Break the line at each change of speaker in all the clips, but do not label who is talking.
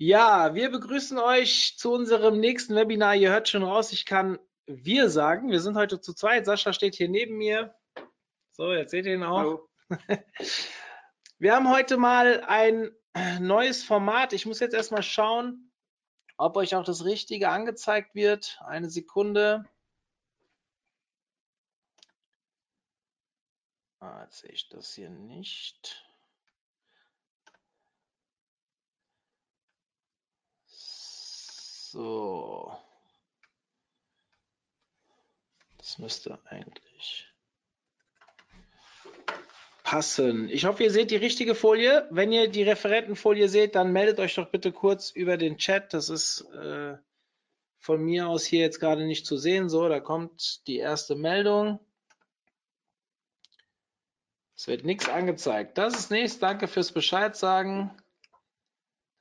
Ja, wir begrüßen euch zu unserem nächsten Webinar. Ihr hört schon raus, ich kann wir sagen. Wir sind heute zu zweit. Sascha steht hier neben mir. So, jetzt seht ihr ihn auch.
Hallo.
Wir haben heute mal ein neues Format. Ich muss jetzt erstmal schauen, ob euch auch das Richtige angezeigt wird. Eine Sekunde. Ah, jetzt sehe ich das hier nicht. So. Das müsste eigentlich passen. Ich hoffe, ihr seht die richtige Folie. Wenn ihr die Referentenfolie seht, dann meldet euch doch bitte kurz über den Chat. Das ist äh, von mir aus hier jetzt gerade nicht zu sehen. So, da kommt die erste Meldung. Es wird nichts angezeigt. Das ist nichts. Danke fürs Bescheid sagen.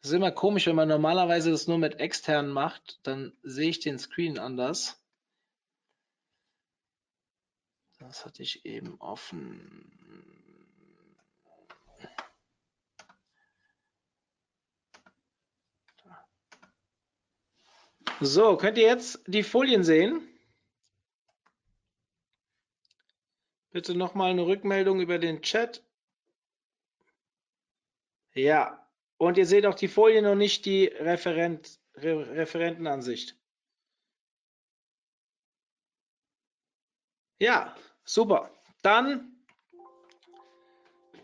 Das ist immer komisch, wenn man normalerweise das nur mit externen macht, dann sehe ich den Screen anders. Das hatte ich eben offen. So, könnt ihr jetzt die Folien sehen? Bitte nochmal eine Rückmeldung über den Chat. Ja, und ihr seht auch die Folien und nicht die Referent, Re Referentenansicht. Ja, super. Dann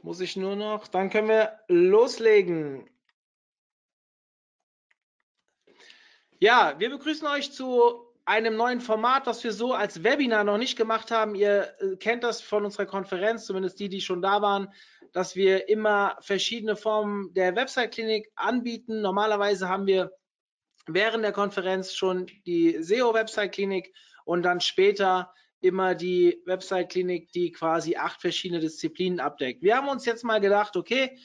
muss ich nur noch, dann können wir loslegen. Ja, wir begrüßen euch zu einem neuen Format, was wir so als Webinar noch nicht gemacht haben. Ihr äh, kennt das von unserer Konferenz, zumindest die, die schon da waren, dass wir immer verschiedene Formen der Website-Klinik anbieten. Normalerweise haben wir während der Konferenz schon die SEO-Website-Klinik und dann später immer die Website-Klinik, die quasi acht verschiedene Disziplinen abdeckt. Wir haben uns jetzt mal gedacht, okay,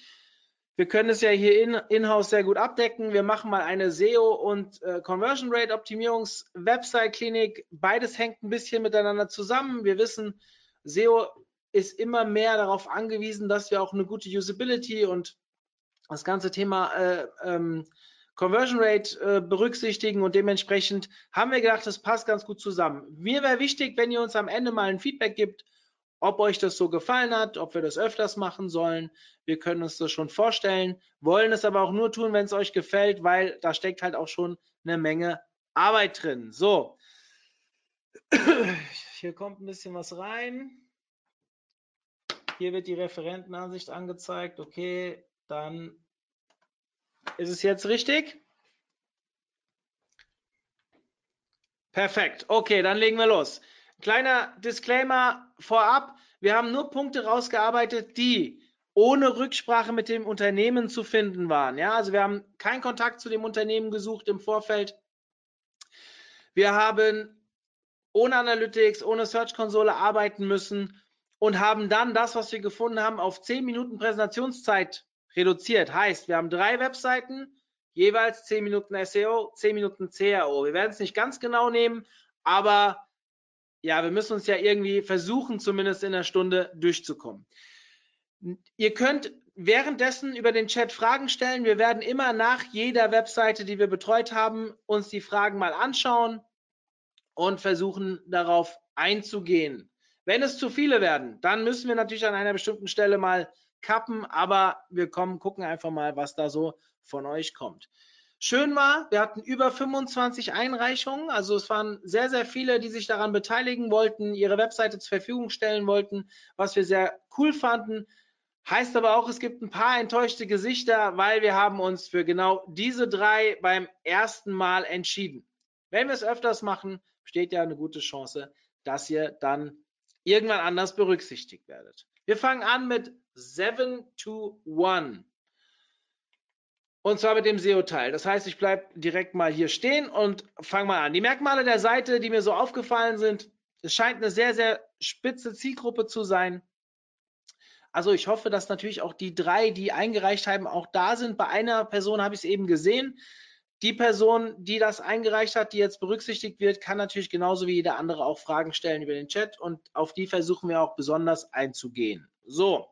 wir können es ja hier in, in-house sehr gut abdecken. Wir machen mal eine SEO und äh, Conversion Rate Optimierungs Website Klinik. Beides hängt ein bisschen miteinander zusammen. Wir wissen, SEO ist immer mehr darauf angewiesen, dass wir auch eine gute Usability und das ganze Thema äh, ähm, Conversion Rate äh, berücksichtigen und dementsprechend haben wir gedacht, das passt ganz gut zusammen. Mir wäre wichtig, wenn ihr uns am Ende mal ein Feedback gibt, ob euch das so gefallen hat, ob wir das öfters machen sollen. Wir können uns das schon vorstellen, wollen es aber auch nur tun, wenn es euch gefällt, weil da steckt halt auch schon eine Menge Arbeit drin. So, hier kommt ein bisschen was rein. Hier wird die Referentenansicht angezeigt. Okay, dann ist es jetzt richtig? Perfekt. Okay, dann legen wir los. Kleiner Disclaimer vorab. Wir haben nur Punkte rausgearbeitet, die ohne Rücksprache mit dem Unternehmen zu finden waren. Ja, also wir haben keinen Kontakt zu dem Unternehmen gesucht im Vorfeld. Wir haben ohne Analytics, ohne Search Konsole arbeiten müssen und haben dann das, was wir gefunden haben, auf 10 Minuten Präsentationszeit reduziert. Heißt, wir haben drei Webseiten, jeweils 10 Minuten SEO, 10 Minuten CRO. Wir werden es nicht ganz genau nehmen, aber ja, wir müssen uns ja irgendwie versuchen, zumindest in einer Stunde durchzukommen. Ihr könnt währenddessen über den Chat Fragen stellen. Wir werden immer nach jeder Webseite, die wir betreut haben, uns die Fragen mal anschauen und versuchen darauf einzugehen. Wenn es zu viele werden, dann müssen wir natürlich an einer bestimmten Stelle mal kappen, aber wir kommen, gucken einfach mal, was da so von euch kommt. Schön war, wir hatten über 25 Einreichungen, also es waren sehr, sehr viele, die sich daran beteiligen wollten, ihre Webseite zur Verfügung stellen wollten, was wir sehr cool fanden. Heißt aber auch, es gibt ein paar enttäuschte Gesichter, weil wir haben uns für genau diese drei beim ersten Mal entschieden. Wenn wir es öfters machen, besteht ja eine gute Chance, dass ihr dann irgendwann anders berücksichtigt werdet. Wir fangen an mit 7 to 1. Und zwar mit dem SEO-Teil. Das heißt, ich bleibe direkt mal hier stehen und fange mal an. Die Merkmale der Seite, die mir so aufgefallen sind, es scheint eine sehr, sehr spitze Zielgruppe zu sein. Also ich hoffe, dass natürlich auch die drei, die eingereicht haben, auch da sind. Bei einer Person habe ich es eben gesehen. Die Person, die das eingereicht hat, die jetzt berücksichtigt wird, kann natürlich genauso wie jeder andere auch Fragen stellen über den Chat und auf die versuchen wir auch besonders einzugehen. So,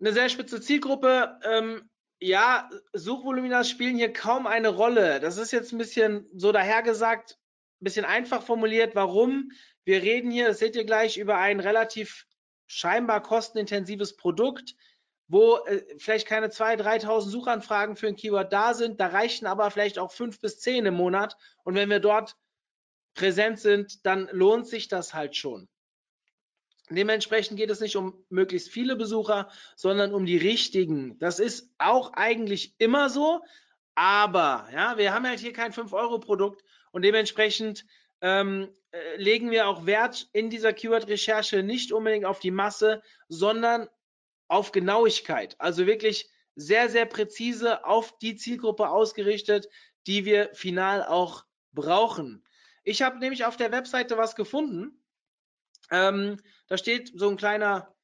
eine sehr spitze Zielgruppe. Ähm, ja, Suchvolumina spielen hier kaum eine Rolle. Das ist jetzt ein bisschen so dahergesagt, ein bisschen einfach formuliert. Warum? Wir reden hier, das seht ihr gleich, über ein relativ scheinbar kostenintensives Produkt wo äh, vielleicht keine 2.000, 3.000 Suchanfragen für ein Keyword da sind. Da reichen aber vielleicht auch fünf bis zehn im Monat. Und wenn wir dort präsent sind, dann lohnt sich das halt schon. Dementsprechend geht es nicht um möglichst viele Besucher, sondern um die richtigen. Das ist auch eigentlich immer so, aber ja, wir haben halt hier kein 5-Euro-Produkt und dementsprechend ähm, äh, legen wir auch Wert in dieser Keyword-Recherche nicht unbedingt auf die Masse, sondern auf Genauigkeit. Also wirklich sehr, sehr präzise auf die Zielgruppe ausgerichtet, die wir final auch brauchen. Ich habe nämlich auf der Webseite was gefunden. Ähm, da steht so ein kleiner,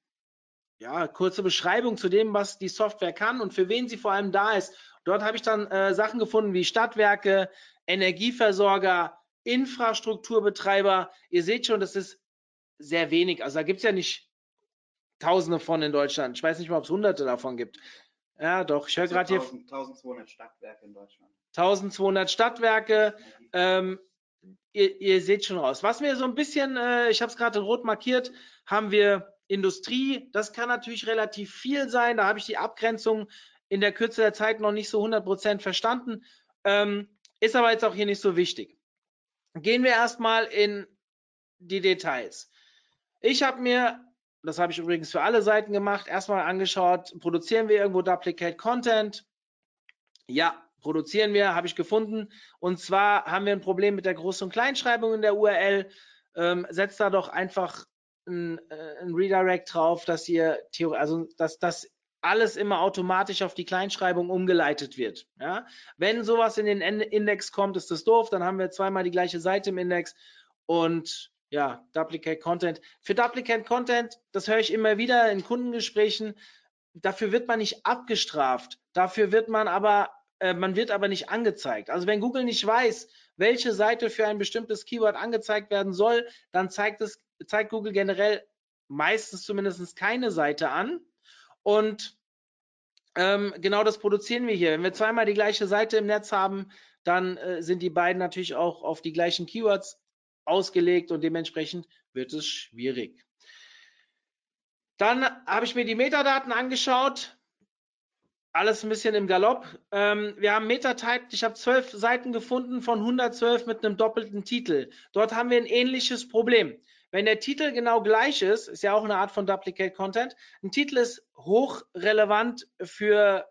ja, kurze Beschreibung zu dem, was die Software kann und für wen sie vor allem da ist. Dort habe ich dann äh, Sachen gefunden wie Stadtwerke, Energieversorger, Infrastrukturbetreiber. Ihr seht schon, das ist sehr wenig. Also da gibt es ja nicht Tausende von in Deutschland. Ich weiß nicht mal, ob es Hunderte davon gibt. Ja, doch. Ich höre also gerade hier.
1200 Stadtwerke in Deutschland.
1200 Stadtwerke. Ähm, ihr, ihr, seht schon raus. Was mir so ein bisschen, äh, ich habe es gerade rot markiert, haben wir Industrie. Das kann natürlich relativ viel sein. Da habe ich die Abgrenzung in der Kürze der Zeit noch nicht so 100% verstanden. Ähm, ist aber jetzt auch hier nicht so wichtig. Gehen wir erstmal in die Details. Ich habe mir das habe ich übrigens für alle Seiten gemacht, erstmal angeschaut, produzieren wir irgendwo Duplicate Content? Ja, produzieren wir, habe ich gefunden. Und zwar haben wir ein Problem mit der Groß- und Kleinschreibung in der URL. Ähm, setzt da doch einfach ein, äh, ein Redirect drauf, dass ihr also dass das alles immer automatisch auf die Kleinschreibung umgeleitet wird. Ja? Wenn sowas in den Index kommt, ist das doof, dann haben wir zweimal die gleiche Seite im Index und ja, Duplicate Content. Für Duplicate Content, das höre ich immer wieder in Kundengesprächen, dafür wird man nicht abgestraft. Dafür wird man aber, äh, man wird aber nicht angezeigt. Also wenn Google nicht weiß, welche Seite für ein bestimmtes Keyword angezeigt werden soll, dann zeigt es, zeigt Google generell meistens zumindest keine Seite an. Und ähm, genau das produzieren wir hier. Wenn wir zweimal die gleiche Seite im Netz haben, dann äh, sind die beiden natürlich auch auf die gleichen Keywords ausgelegt und dementsprechend wird es schwierig. Dann habe ich mir die Metadaten angeschaut. Alles ein bisschen im Galopp. Ähm, wir haben Metatype, ich habe zwölf Seiten gefunden von 112 mit einem doppelten Titel. Dort haben wir ein ähnliches Problem. Wenn der Titel genau gleich ist, ist ja auch eine Art von Duplicate Content. Ein Titel ist hochrelevant für,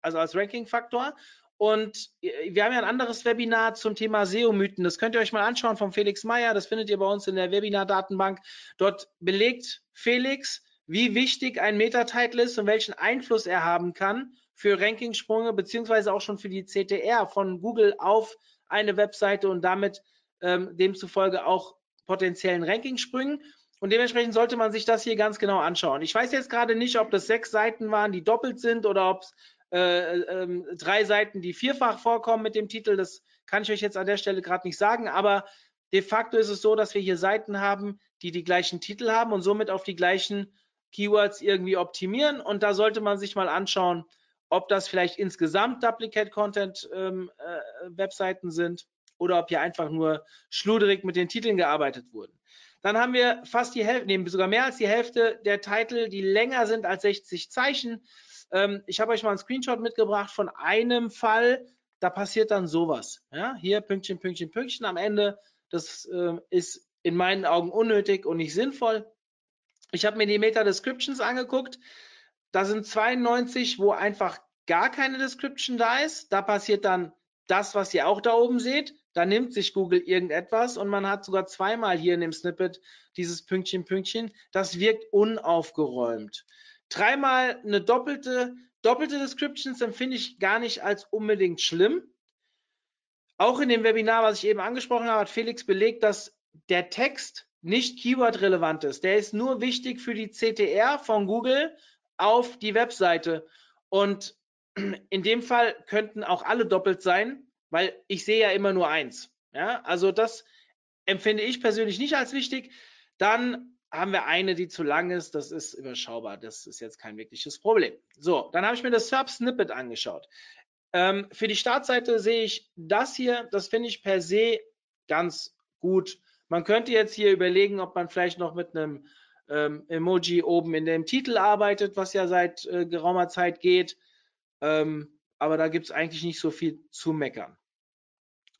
also als Ranking-Faktor und äh, wir haben ja ein anderes Webinar zum Thema SEO-Mythen. Das könnt ihr euch mal anschauen von Felix Meyer. Das findet ihr bei uns in der Webinar-Datenbank. Dort belegt Felix, wie wichtig ein Meta-Title ist und welchen Einfluss er haben kann für Rankingsprünge beziehungsweise auch schon für die CTR von Google auf eine Webseite und damit ähm, demzufolge auch potenziellen Rankingsprüngen. Und dementsprechend sollte man sich das hier ganz genau anschauen. Ich weiß jetzt gerade nicht, ob das sechs Seiten waren, die doppelt sind oder ob es äh, äh, drei Seiten, die vierfach vorkommen mit dem Titel. Das kann ich euch jetzt an der Stelle gerade nicht sagen, aber de facto ist es so, dass wir hier Seiten haben, die die gleichen Titel haben und somit auf die gleichen Keywords irgendwie optimieren. Und da sollte man sich mal anschauen, ob das vielleicht insgesamt Duplicate Content ähm, äh, Webseiten sind oder ob hier einfach nur schluderig mit den Titeln gearbeitet wurden. Dann haben wir fast die Hälfte, nee, sogar mehr als die Hälfte der Titel, die länger sind als 60 Zeichen. Ähm, ich habe euch mal einen Screenshot mitgebracht von einem Fall, da passiert dann sowas. Ja? Hier Pünktchen, Pünktchen, Pünktchen am Ende. Das äh, ist in meinen Augen unnötig und nicht sinnvoll. Ich habe mir die Meta-Descriptions angeguckt. Da sind 92, wo einfach gar keine Description da ist. Da passiert dann das, was ihr auch da oben seht. Da nimmt sich Google irgendetwas und man hat sogar zweimal hier in dem Snippet dieses Pünktchen, Pünktchen. Das wirkt unaufgeräumt. Dreimal eine doppelte doppelte Descriptions empfinde ich gar nicht als unbedingt schlimm. Auch in dem Webinar, was ich eben angesprochen habe, hat Felix belegt, dass der Text nicht Keyword-relevant ist. Der ist nur wichtig für die CTR von Google auf die Webseite. Und in dem Fall könnten auch alle doppelt sein, weil ich sehe ja immer nur eins. Ja, also das empfinde ich persönlich nicht als wichtig. Dann haben wir eine, die zu lang ist. Das ist überschaubar. Das ist jetzt kein wirkliches Problem. So, dann habe ich mir das SERP Snippet angeschaut. Ähm, für die Startseite sehe ich das hier. Das finde ich per se ganz gut. Man könnte jetzt hier überlegen, ob man vielleicht noch mit einem ähm, Emoji oben in dem Titel arbeitet, was ja seit äh, geraumer Zeit geht. Ähm, aber da gibt es eigentlich nicht so viel zu meckern.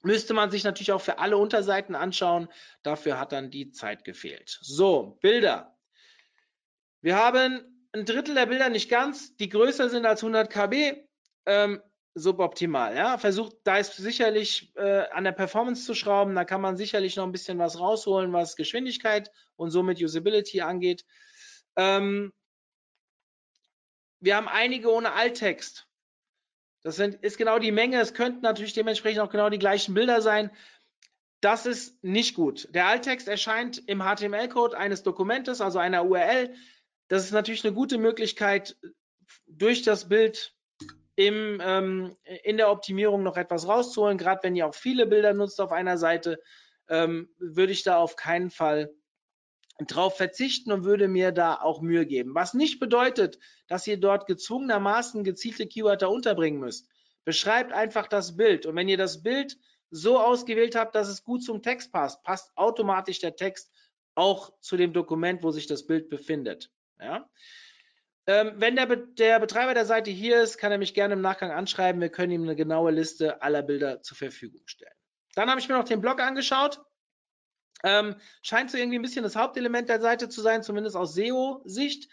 Müsste man sich natürlich auch für alle Unterseiten anschauen. Dafür hat dann die Zeit gefehlt. So, Bilder. Wir haben ein Drittel der Bilder nicht ganz, die größer sind als 100 KB. Ähm, suboptimal. Ja? Versucht, da ist sicherlich äh, an der Performance zu schrauben. Da kann man sicherlich noch ein bisschen was rausholen, was Geschwindigkeit und somit Usability angeht. Ähm, wir haben einige ohne Alttext. Das sind, ist genau die Menge. Es könnten natürlich dementsprechend auch genau die gleichen Bilder sein. Das ist nicht gut. Der Alttext erscheint im HTML-Code eines Dokumentes, also einer URL. Das ist natürlich eine gute Möglichkeit, durch das Bild im, ähm, in der Optimierung noch etwas rauszuholen. Gerade wenn ihr auch viele Bilder nutzt auf einer Seite, ähm, würde ich da auf keinen Fall drauf verzichten und würde mir da auch Mühe geben. Was nicht bedeutet, dass ihr dort gezwungenermaßen gezielte Keywörter unterbringen müsst. Beschreibt einfach das Bild. Und wenn ihr das Bild so ausgewählt habt, dass es gut zum Text passt, passt automatisch der Text auch zu dem Dokument, wo sich das Bild befindet. Ja? Ähm, wenn der, Be der, Betreiber der Seite hier ist, kann er mich gerne im Nachgang anschreiben. Wir können ihm eine genaue Liste aller Bilder zur Verfügung stellen. Dann habe ich mir noch den Blog angeschaut. Ähm, scheint so irgendwie ein bisschen das Hauptelement der Seite zu sein, zumindest aus SEO-Sicht.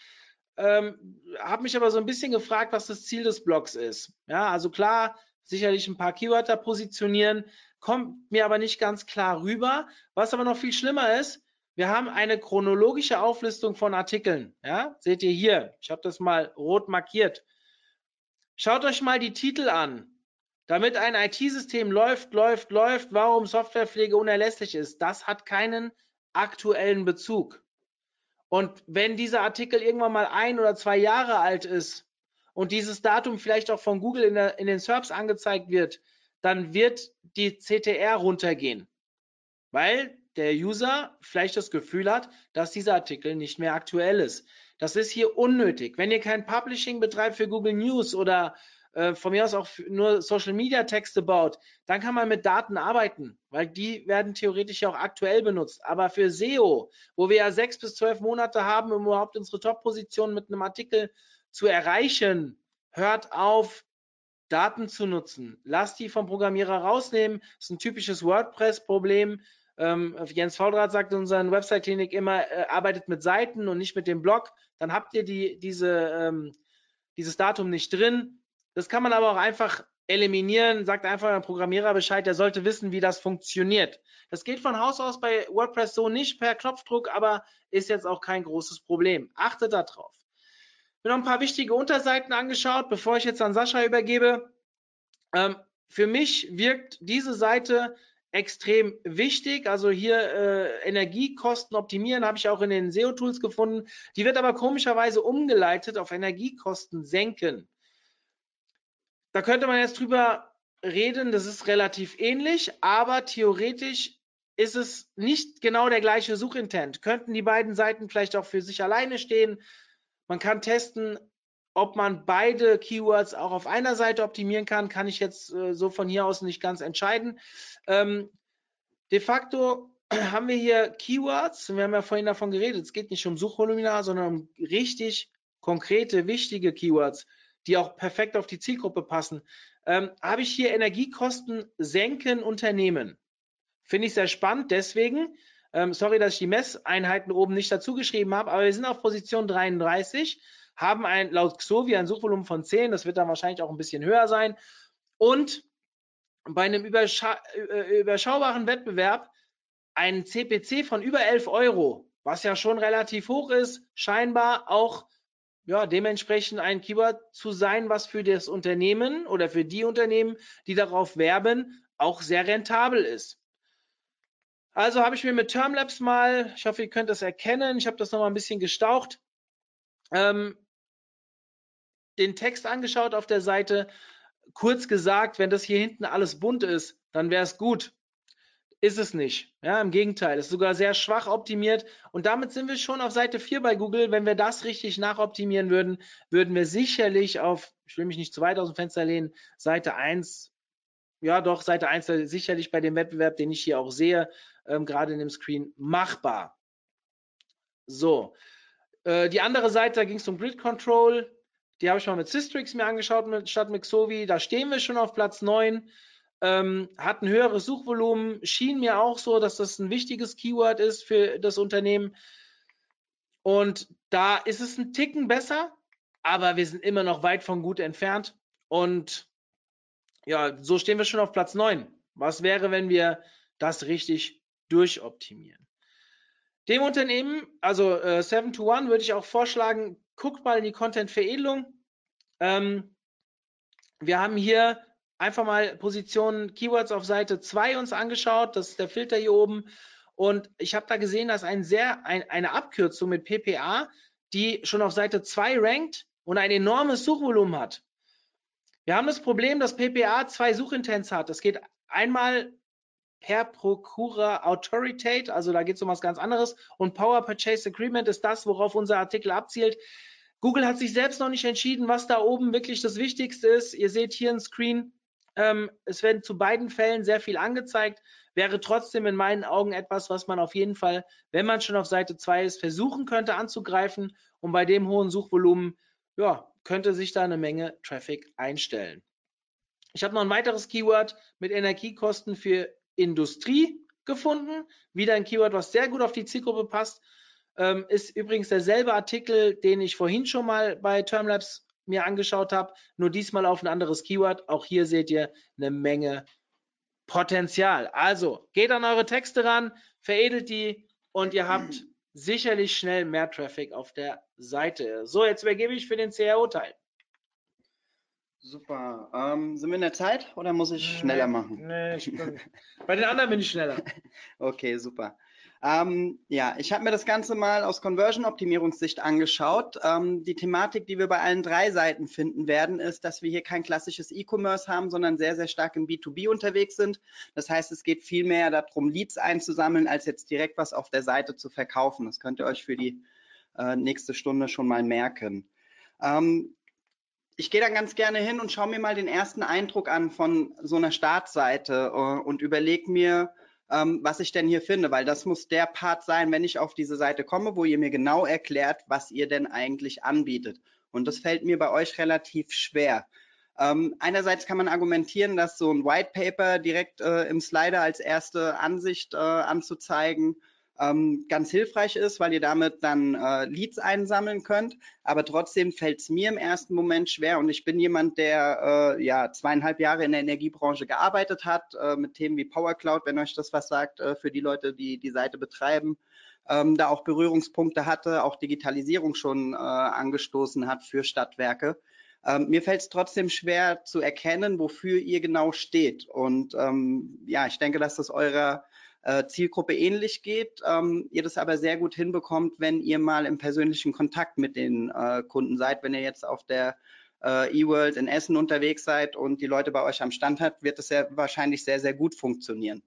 Ähm, habe mich aber so ein bisschen gefragt, was das Ziel des Blogs ist. Ja, also klar, sicherlich ein paar Keywörter positionieren, kommt mir aber nicht ganz klar rüber. Was aber noch viel schlimmer ist, wir haben eine chronologische Auflistung von Artikeln. Ja, seht ihr hier. Ich habe das mal rot markiert. Schaut euch mal die Titel an. Damit ein IT-System läuft, läuft, läuft, warum Softwarepflege unerlässlich ist, das hat keinen aktuellen Bezug. Und wenn dieser Artikel irgendwann mal ein oder zwei Jahre alt ist und dieses Datum vielleicht auch von Google in, der, in den SERPs angezeigt wird, dann wird die CTR runtergehen. Weil der User vielleicht das Gefühl hat, dass dieser Artikel nicht mehr aktuell ist. Das ist hier unnötig. Wenn ihr kein Publishing betreibt für Google News oder äh, von mir aus auch nur Social Media Texte baut, dann kann man mit Daten arbeiten, weil die werden theoretisch ja auch aktuell benutzt. Aber für SEO, wo wir ja sechs bis zwölf Monate haben, um überhaupt unsere Top-Position mit einem Artikel zu erreichen, hört auf, Daten zu nutzen. Lasst die vom Programmierer rausnehmen. Das ist ein typisches WordPress-Problem. Ähm, Jens Fauldrath sagt in unserer Website-Klinik immer, äh, arbeitet mit Seiten und nicht mit dem Blog. Dann habt ihr die, diese, ähm, dieses Datum nicht drin. Das kann man aber auch einfach eliminieren, sagt einfach ein Programmierer Bescheid, der sollte wissen, wie das funktioniert. Das geht von Haus aus bei WordPress so nicht per Knopfdruck, aber ist jetzt auch kein großes Problem. Achtet darauf. Mir noch ein paar wichtige Unterseiten angeschaut, bevor ich jetzt an Sascha übergebe. Ähm, für mich wirkt diese Seite extrem wichtig. Also hier äh, Energiekosten optimieren habe ich auch in den SEO-Tools gefunden. Die wird aber komischerweise umgeleitet auf Energiekosten senken. Da könnte man jetzt drüber reden, das ist relativ ähnlich, aber theoretisch ist es nicht genau der gleiche Suchintent. Könnten die beiden Seiten vielleicht auch für sich alleine stehen? Man kann testen, ob man beide Keywords auch auf einer Seite optimieren kann, kann ich jetzt äh, so von hier aus nicht ganz entscheiden. Ähm, de facto haben wir hier Keywords, wir haben ja vorhin davon geredet, es geht nicht um Suchvolumina, sondern um richtig konkrete, wichtige Keywords die auch perfekt auf die Zielgruppe passen, ähm, habe ich hier Energiekosten senken Unternehmen. Finde ich sehr spannend, deswegen, ähm, sorry, dass ich die Messeinheiten oben nicht dazu geschrieben habe, aber wir sind auf Position 33, haben ein, laut Xovi ein Suchvolumen von 10, das wird dann wahrscheinlich auch ein bisschen höher sein. Und bei einem überscha äh, überschaubaren Wettbewerb ein CPC von über 11 Euro, was ja schon relativ hoch ist, scheinbar auch ja, dementsprechend ein Keyword zu sein, was für das Unternehmen oder für die Unternehmen, die darauf werben, auch sehr rentabel ist. Also habe ich mir mit Termlabs mal, ich hoffe, ihr könnt das erkennen, ich habe das noch mal ein bisschen gestaucht, ähm, den Text angeschaut auf der Seite. Kurz gesagt, wenn das hier hinten alles bunt ist, dann wäre es gut ist es nicht. Ja, im Gegenteil, ist sogar sehr schwach optimiert. Und damit sind wir schon auf Seite 4 bei Google. Wenn wir das richtig nachoptimieren würden, würden wir sicherlich auf, ich will mich nicht zu weit aus dem Fenster lehnen, Seite 1, ja doch, Seite 1 sicherlich bei dem Wettbewerb, den ich hier auch sehe, ähm, gerade in dem Screen, machbar. So, äh, die andere Seite, da ging es um Grid Control. Die habe ich mal mit Systrix mir angeschaut, mit, statt mit Xovi. Da stehen wir schon auf Platz 9 ähm, hat ein höheres Suchvolumen, schien mir auch so, dass das ein wichtiges Keyword ist für das Unternehmen. Und da ist es ein Ticken besser, aber wir sind immer noch weit von gut entfernt. Und ja, so stehen wir schon auf Platz 9. Was wäre, wenn wir das richtig durchoptimieren? Dem Unternehmen, also äh, 7 to 1, würde ich auch vorschlagen, guckt mal in die Content-Veredelung. Ähm, wir haben hier einfach mal Positionen Keywords auf Seite 2 uns angeschaut. Das ist der Filter hier oben. Und ich habe da gesehen, dass ein sehr, ein, eine Abkürzung mit PPA, die schon auf Seite 2 rankt und ein enormes Suchvolumen hat. Wir haben das Problem, dass PPA zwei Suchintents hat. Das geht einmal per Procura Authoritate, also da geht es um was ganz anderes. Und Power Purchase Agreement ist das, worauf unser Artikel abzielt. Google hat sich selbst noch nicht entschieden, was da oben wirklich das Wichtigste ist. Ihr seht hier ein Screen, ähm, es werden zu beiden Fällen sehr viel angezeigt, wäre trotzdem in meinen Augen etwas, was man auf jeden Fall, wenn man schon auf Seite 2 ist, versuchen könnte anzugreifen. Und bei dem hohen Suchvolumen, ja, könnte sich da eine Menge Traffic einstellen. Ich habe noch ein weiteres Keyword mit Energiekosten für Industrie gefunden. Wieder ein Keyword, was sehr gut auf die Zielgruppe passt. Ähm, ist übrigens derselbe Artikel, den ich vorhin schon mal bei Termlabs mir angeschaut habe, nur diesmal auf ein anderes Keyword. Auch hier seht ihr eine Menge Potenzial. Also geht an eure Texte ran, veredelt die und ihr habt sicherlich schnell mehr Traffic auf der Seite. So, jetzt übergebe ich für den CRO-Teil.
Super. Ähm, sind wir in der Zeit oder muss ich schneller machen?
Nee, ich bin, bei den anderen bin ich schneller.
okay, super. Ähm, ja, ich habe mir das Ganze mal aus Conversion-Optimierungssicht angeschaut. Ähm, die Thematik, die wir bei allen drei Seiten finden werden, ist, dass wir hier kein klassisches E-Commerce haben, sondern sehr, sehr stark im B2B unterwegs sind. Das heißt, es geht viel mehr darum, Leads einzusammeln, als jetzt direkt was auf der Seite zu verkaufen. Das könnt ihr euch für die äh, nächste Stunde schon mal merken. Ähm, ich gehe dann ganz gerne hin und schaue mir mal den ersten Eindruck an von so einer Startseite äh, und überlege mir, ähm, was ich denn hier finde, weil das muss der Part sein, wenn ich auf diese Seite komme, wo ihr mir genau erklärt, was ihr denn eigentlich anbietet. Und das fällt mir bei euch relativ schwer. Ähm, einerseits kann man argumentieren, dass so ein White Paper direkt äh, im Slider als erste Ansicht äh, anzuzeigen ähm, ganz hilfreich ist, weil ihr damit dann äh, Leads einsammeln könnt. Aber trotzdem fällt es mir im ersten Moment schwer und ich bin jemand, der äh, ja zweieinhalb Jahre in der Energiebranche gearbeitet hat, äh, mit Themen wie Power Cloud, wenn euch das was sagt, äh, für die Leute, die die Seite betreiben. Ähm, da auch Berührungspunkte hatte, auch Digitalisierung schon äh, angestoßen hat für Stadtwerke. Ähm, mir fällt es trotzdem schwer zu erkennen, wofür ihr genau steht. Und ähm, ja, ich denke, dass das eurer äh, Zielgruppe ähnlich geht, ähm, ihr das aber sehr gut hinbekommt, wenn ihr mal im persönlichen Kontakt mit den äh, Kunden seid. Wenn ihr jetzt auf der äh, eWorld in Essen unterwegs seid und die Leute bei euch am Stand habt, wird das ja wahrscheinlich sehr, sehr gut funktionieren.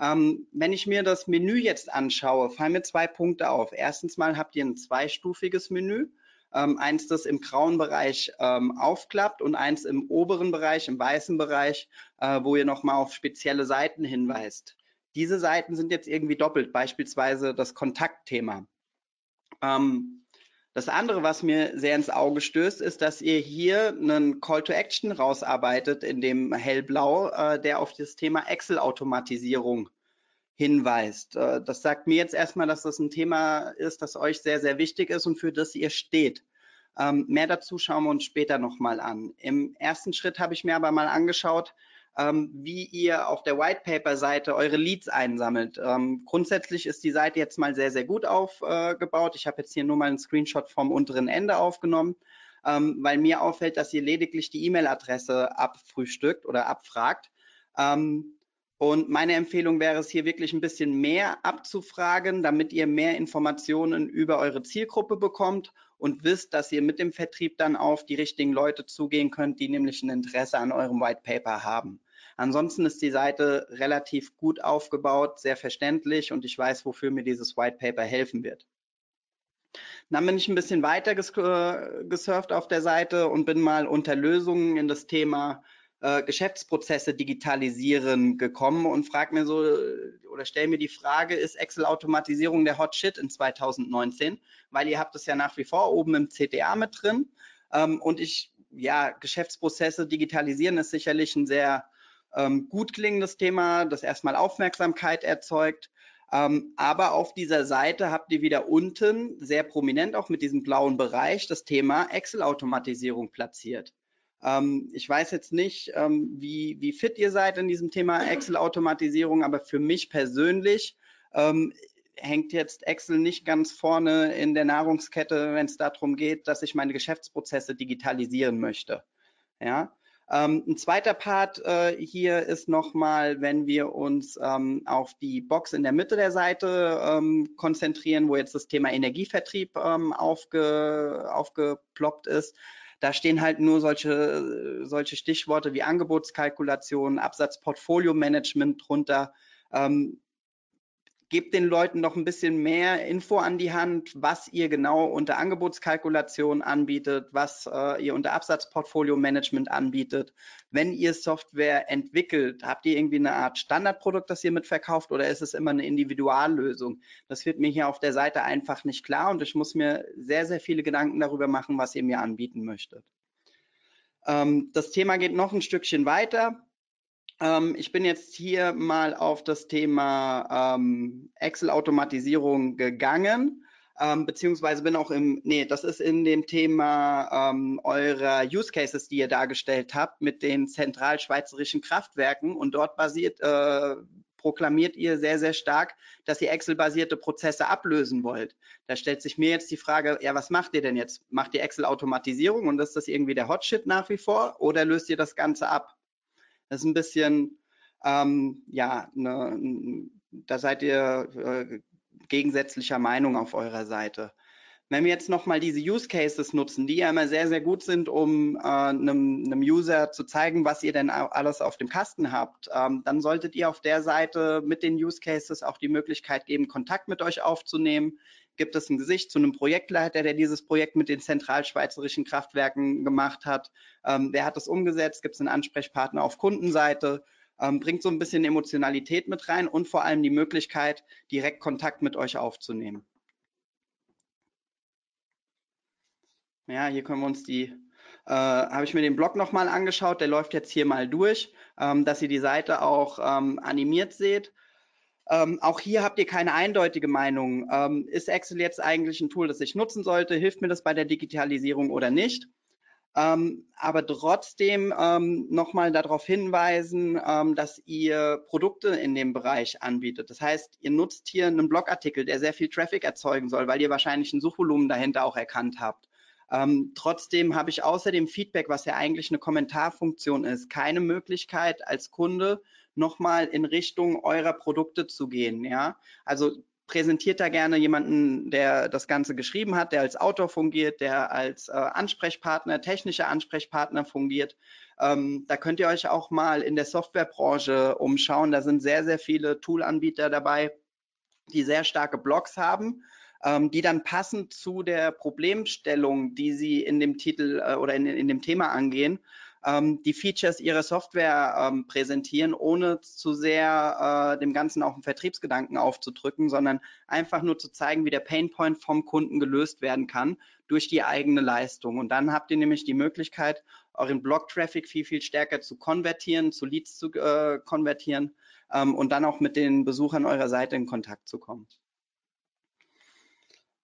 Ähm, wenn ich mir das Menü jetzt anschaue, fallen mir zwei Punkte auf. Erstens mal habt ihr ein zweistufiges Menü. Ähm, eins, das im grauen Bereich ähm, aufklappt und eins im oberen Bereich, im weißen Bereich, äh, wo ihr nochmal auf spezielle Seiten hinweist. Diese Seiten sind jetzt irgendwie doppelt, beispielsweise das Kontaktthema. Ähm, das andere, was mir sehr ins Auge stößt, ist, dass ihr hier einen Call to Action rausarbeitet in dem hellblau, äh, der auf das Thema Excel-Automatisierung hinweist. Äh, das sagt mir jetzt erstmal, dass das ein Thema ist, das euch sehr, sehr wichtig ist und für das ihr steht. Ähm, mehr dazu schauen wir uns später nochmal an. Im ersten Schritt habe ich mir aber mal angeschaut, ähm, wie ihr auf der White Paper Seite eure Leads einsammelt. Ähm, grundsätzlich ist die Seite jetzt mal sehr, sehr gut aufgebaut. ich habe jetzt hier nur mal einen Screenshot vom unteren Ende aufgenommen, ähm, weil mir auffällt, dass ihr lediglich die E-Mail-Adresse abfrühstückt oder abfragt. Ähm, und meine Empfehlung wäre es hier wirklich ein bisschen mehr abzufragen, damit ihr mehr Informationen über eure Zielgruppe bekommt und wisst, dass ihr mit dem Vertrieb dann auf die richtigen Leute zugehen könnt, die nämlich ein Interesse an eurem White Paper haben. Ansonsten ist die Seite relativ gut aufgebaut, sehr verständlich und ich weiß, wofür mir dieses White Paper helfen wird. Dann bin ich ein bisschen weiter äh, gesurft auf der Seite und bin mal unter Lösungen in das Thema äh, Geschäftsprozesse digitalisieren gekommen und frage mir so oder stelle mir die Frage, ist Excel-Automatisierung der Hot Shit in 2019? Weil ihr habt es ja nach wie vor oben im CTA mit drin ähm, und ich, ja, Geschäftsprozesse digitalisieren ist sicherlich ein sehr ähm, gut klingendes Thema, das erstmal Aufmerksamkeit erzeugt. Ähm, aber auf dieser Seite habt ihr wieder unten sehr prominent auch mit diesem blauen Bereich das Thema Excel-Automatisierung platziert. Ähm, ich weiß jetzt nicht, ähm, wie, wie fit ihr seid in diesem Thema Excel-Automatisierung, aber für mich persönlich ähm, hängt jetzt Excel nicht ganz vorne in der Nahrungskette, wenn es darum geht, dass ich meine Geschäftsprozesse digitalisieren möchte. Ja, ähm, ein zweiter Part äh, hier ist nochmal, wenn wir uns ähm, auf die Box in der Mitte der Seite ähm, konzentrieren, wo jetzt das Thema Energievertrieb ähm, aufge, aufgeploppt ist. Da stehen halt nur solche, solche Stichworte wie Angebotskalkulation, Absatzportfolio-Management drunter. Ähm, gebt den Leuten noch ein bisschen mehr Info an die Hand, was ihr genau unter Angebotskalkulation anbietet, was äh, ihr unter Absatzportfolio-Management anbietet. Wenn ihr Software entwickelt, habt ihr irgendwie eine Art Standardprodukt, das ihr mitverkauft oder ist es immer eine Individuallösung? Das wird mir hier auf der Seite einfach nicht klar und ich muss mir sehr, sehr viele Gedanken darüber machen, was ihr mir anbieten möchtet. Ähm, das Thema geht noch ein Stückchen weiter. Ähm, ich bin jetzt hier mal auf das Thema ähm, Excel-Automatisierung gegangen, ähm, beziehungsweise bin auch im, nee, das ist in dem Thema ähm, eurer Use Cases, die ihr dargestellt habt mit den zentralschweizerischen Kraftwerken und dort basiert, äh, proklamiert ihr sehr, sehr stark, dass ihr Excel-basierte Prozesse ablösen wollt. Da stellt sich mir jetzt die Frage, ja, was macht ihr denn jetzt? Macht ihr Excel-Automatisierung und ist das irgendwie der Hotshit nach wie vor oder löst ihr das Ganze ab? Das ist ein bisschen, ähm, ja, ne, da seid ihr äh, gegensätzlicher Meinung auf eurer Seite. Wenn wir jetzt nochmal diese Use Cases nutzen, die ja immer sehr, sehr gut sind, um äh, einem, einem User zu zeigen, was ihr denn alles auf dem Kasten habt, ähm, dann solltet ihr auf der Seite mit den Use Cases auch die Möglichkeit geben, Kontakt mit euch aufzunehmen. Gibt es ein Gesicht zu einem Projektleiter, der dieses Projekt mit den zentralschweizerischen Kraftwerken gemacht hat? Ähm, wer hat das umgesetzt? Gibt es einen Ansprechpartner auf Kundenseite? Ähm, bringt so ein bisschen Emotionalität mit rein und vor allem die Möglichkeit, direkt Kontakt mit euch aufzunehmen. Ja, hier können wir uns die, äh, habe ich mir den Blog nochmal angeschaut, der läuft jetzt hier mal durch, ähm, dass ihr die Seite auch ähm, animiert seht. Ähm, auch hier habt ihr keine eindeutige Meinung. Ähm, ist Excel jetzt eigentlich ein Tool, das ich nutzen sollte? Hilft mir das bei der Digitalisierung oder nicht? Ähm, aber trotzdem ähm, nochmal darauf hinweisen, ähm, dass ihr Produkte in dem Bereich anbietet. Das heißt, ihr nutzt hier einen Blogartikel, der sehr viel Traffic erzeugen soll, weil ihr wahrscheinlich ein Suchvolumen dahinter auch erkannt habt. Ähm, trotzdem habe ich außer dem Feedback, was ja eigentlich eine Kommentarfunktion ist, keine Möglichkeit als Kunde nochmal in Richtung eurer Produkte zu gehen. Ja, also präsentiert da gerne jemanden, der das Ganze geschrieben hat, der als Autor fungiert, der als äh, Ansprechpartner, technischer Ansprechpartner fungiert. Ähm, da könnt ihr euch auch mal in der Softwarebranche umschauen. Da sind sehr, sehr viele Toolanbieter dabei, die sehr starke Blogs haben ähm, die dann passend zu der Problemstellung, die Sie in dem Titel äh, oder in, in, dem Thema angehen, ähm, die Features Ihrer Software ähm, präsentieren, ohne zu sehr äh, dem Ganzen auch einen Vertriebsgedanken aufzudrücken, sondern einfach nur zu zeigen, wie der Painpoint vom Kunden gelöst werden kann durch die eigene Leistung. Und dann habt ihr nämlich die Möglichkeit, euren Blog-Traffic viel, viel stärker zu konvertieren, zu Leads zu äh, konvertieren ähm, und dann auch mit den Besuchern eurer Seite in Kontakt zu kommen.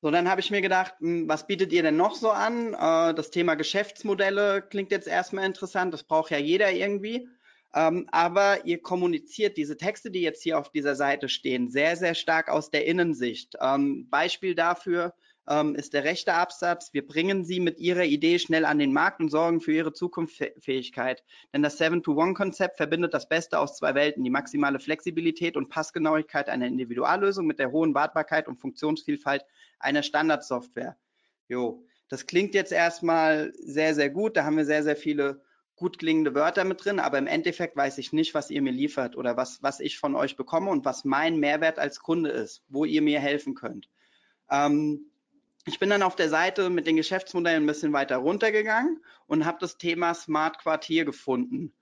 So, dann habe ich mir gedacht, hm, was bietet ihr denn noch so an? Äh, das Thema Geschäftsmodelle klingt jetzt erstmal interessant, das braucht ja jeder irgendwie. Ähm, aber ihr kommuniziert diese Texte, die jetzt hier auf dieser Seite stehen, sehr, sehr stark aus der Innensicht. Ähm, Beispiel dafür ähm, ist der rechte Absatz. Wir bringen Sie mit Ihrer Idee schnell an den Markt und sorgen für Ihre Zukunftsfähigkeit. Denn das 7-to-1-Konzept verbindet das Beste aus zwei Welten, die maximale Flexibilität und Passgenauigkeit einer Individuallösung mit der hohen Wartbarkeit und Funktionsvielfalt einer Standardsoftware. Jo, das klingt jetzt erstmal sehr, sehr gut. Da haben wir sehr, sehr viele gut klingende Wörter mit drin, aber im Endeffekt weiß ich nicht, was ihr mir liefert oder was, was ich von euch bekomme und was mein Mehrwert als Kunde ist, wo ihr mir helfen könnt. Ähm, ich bin dann auf der Seite mit den Geschäftsmodellen ein bisschen weiter runtergegangen und habe das Thema Smart Quartier gefunden.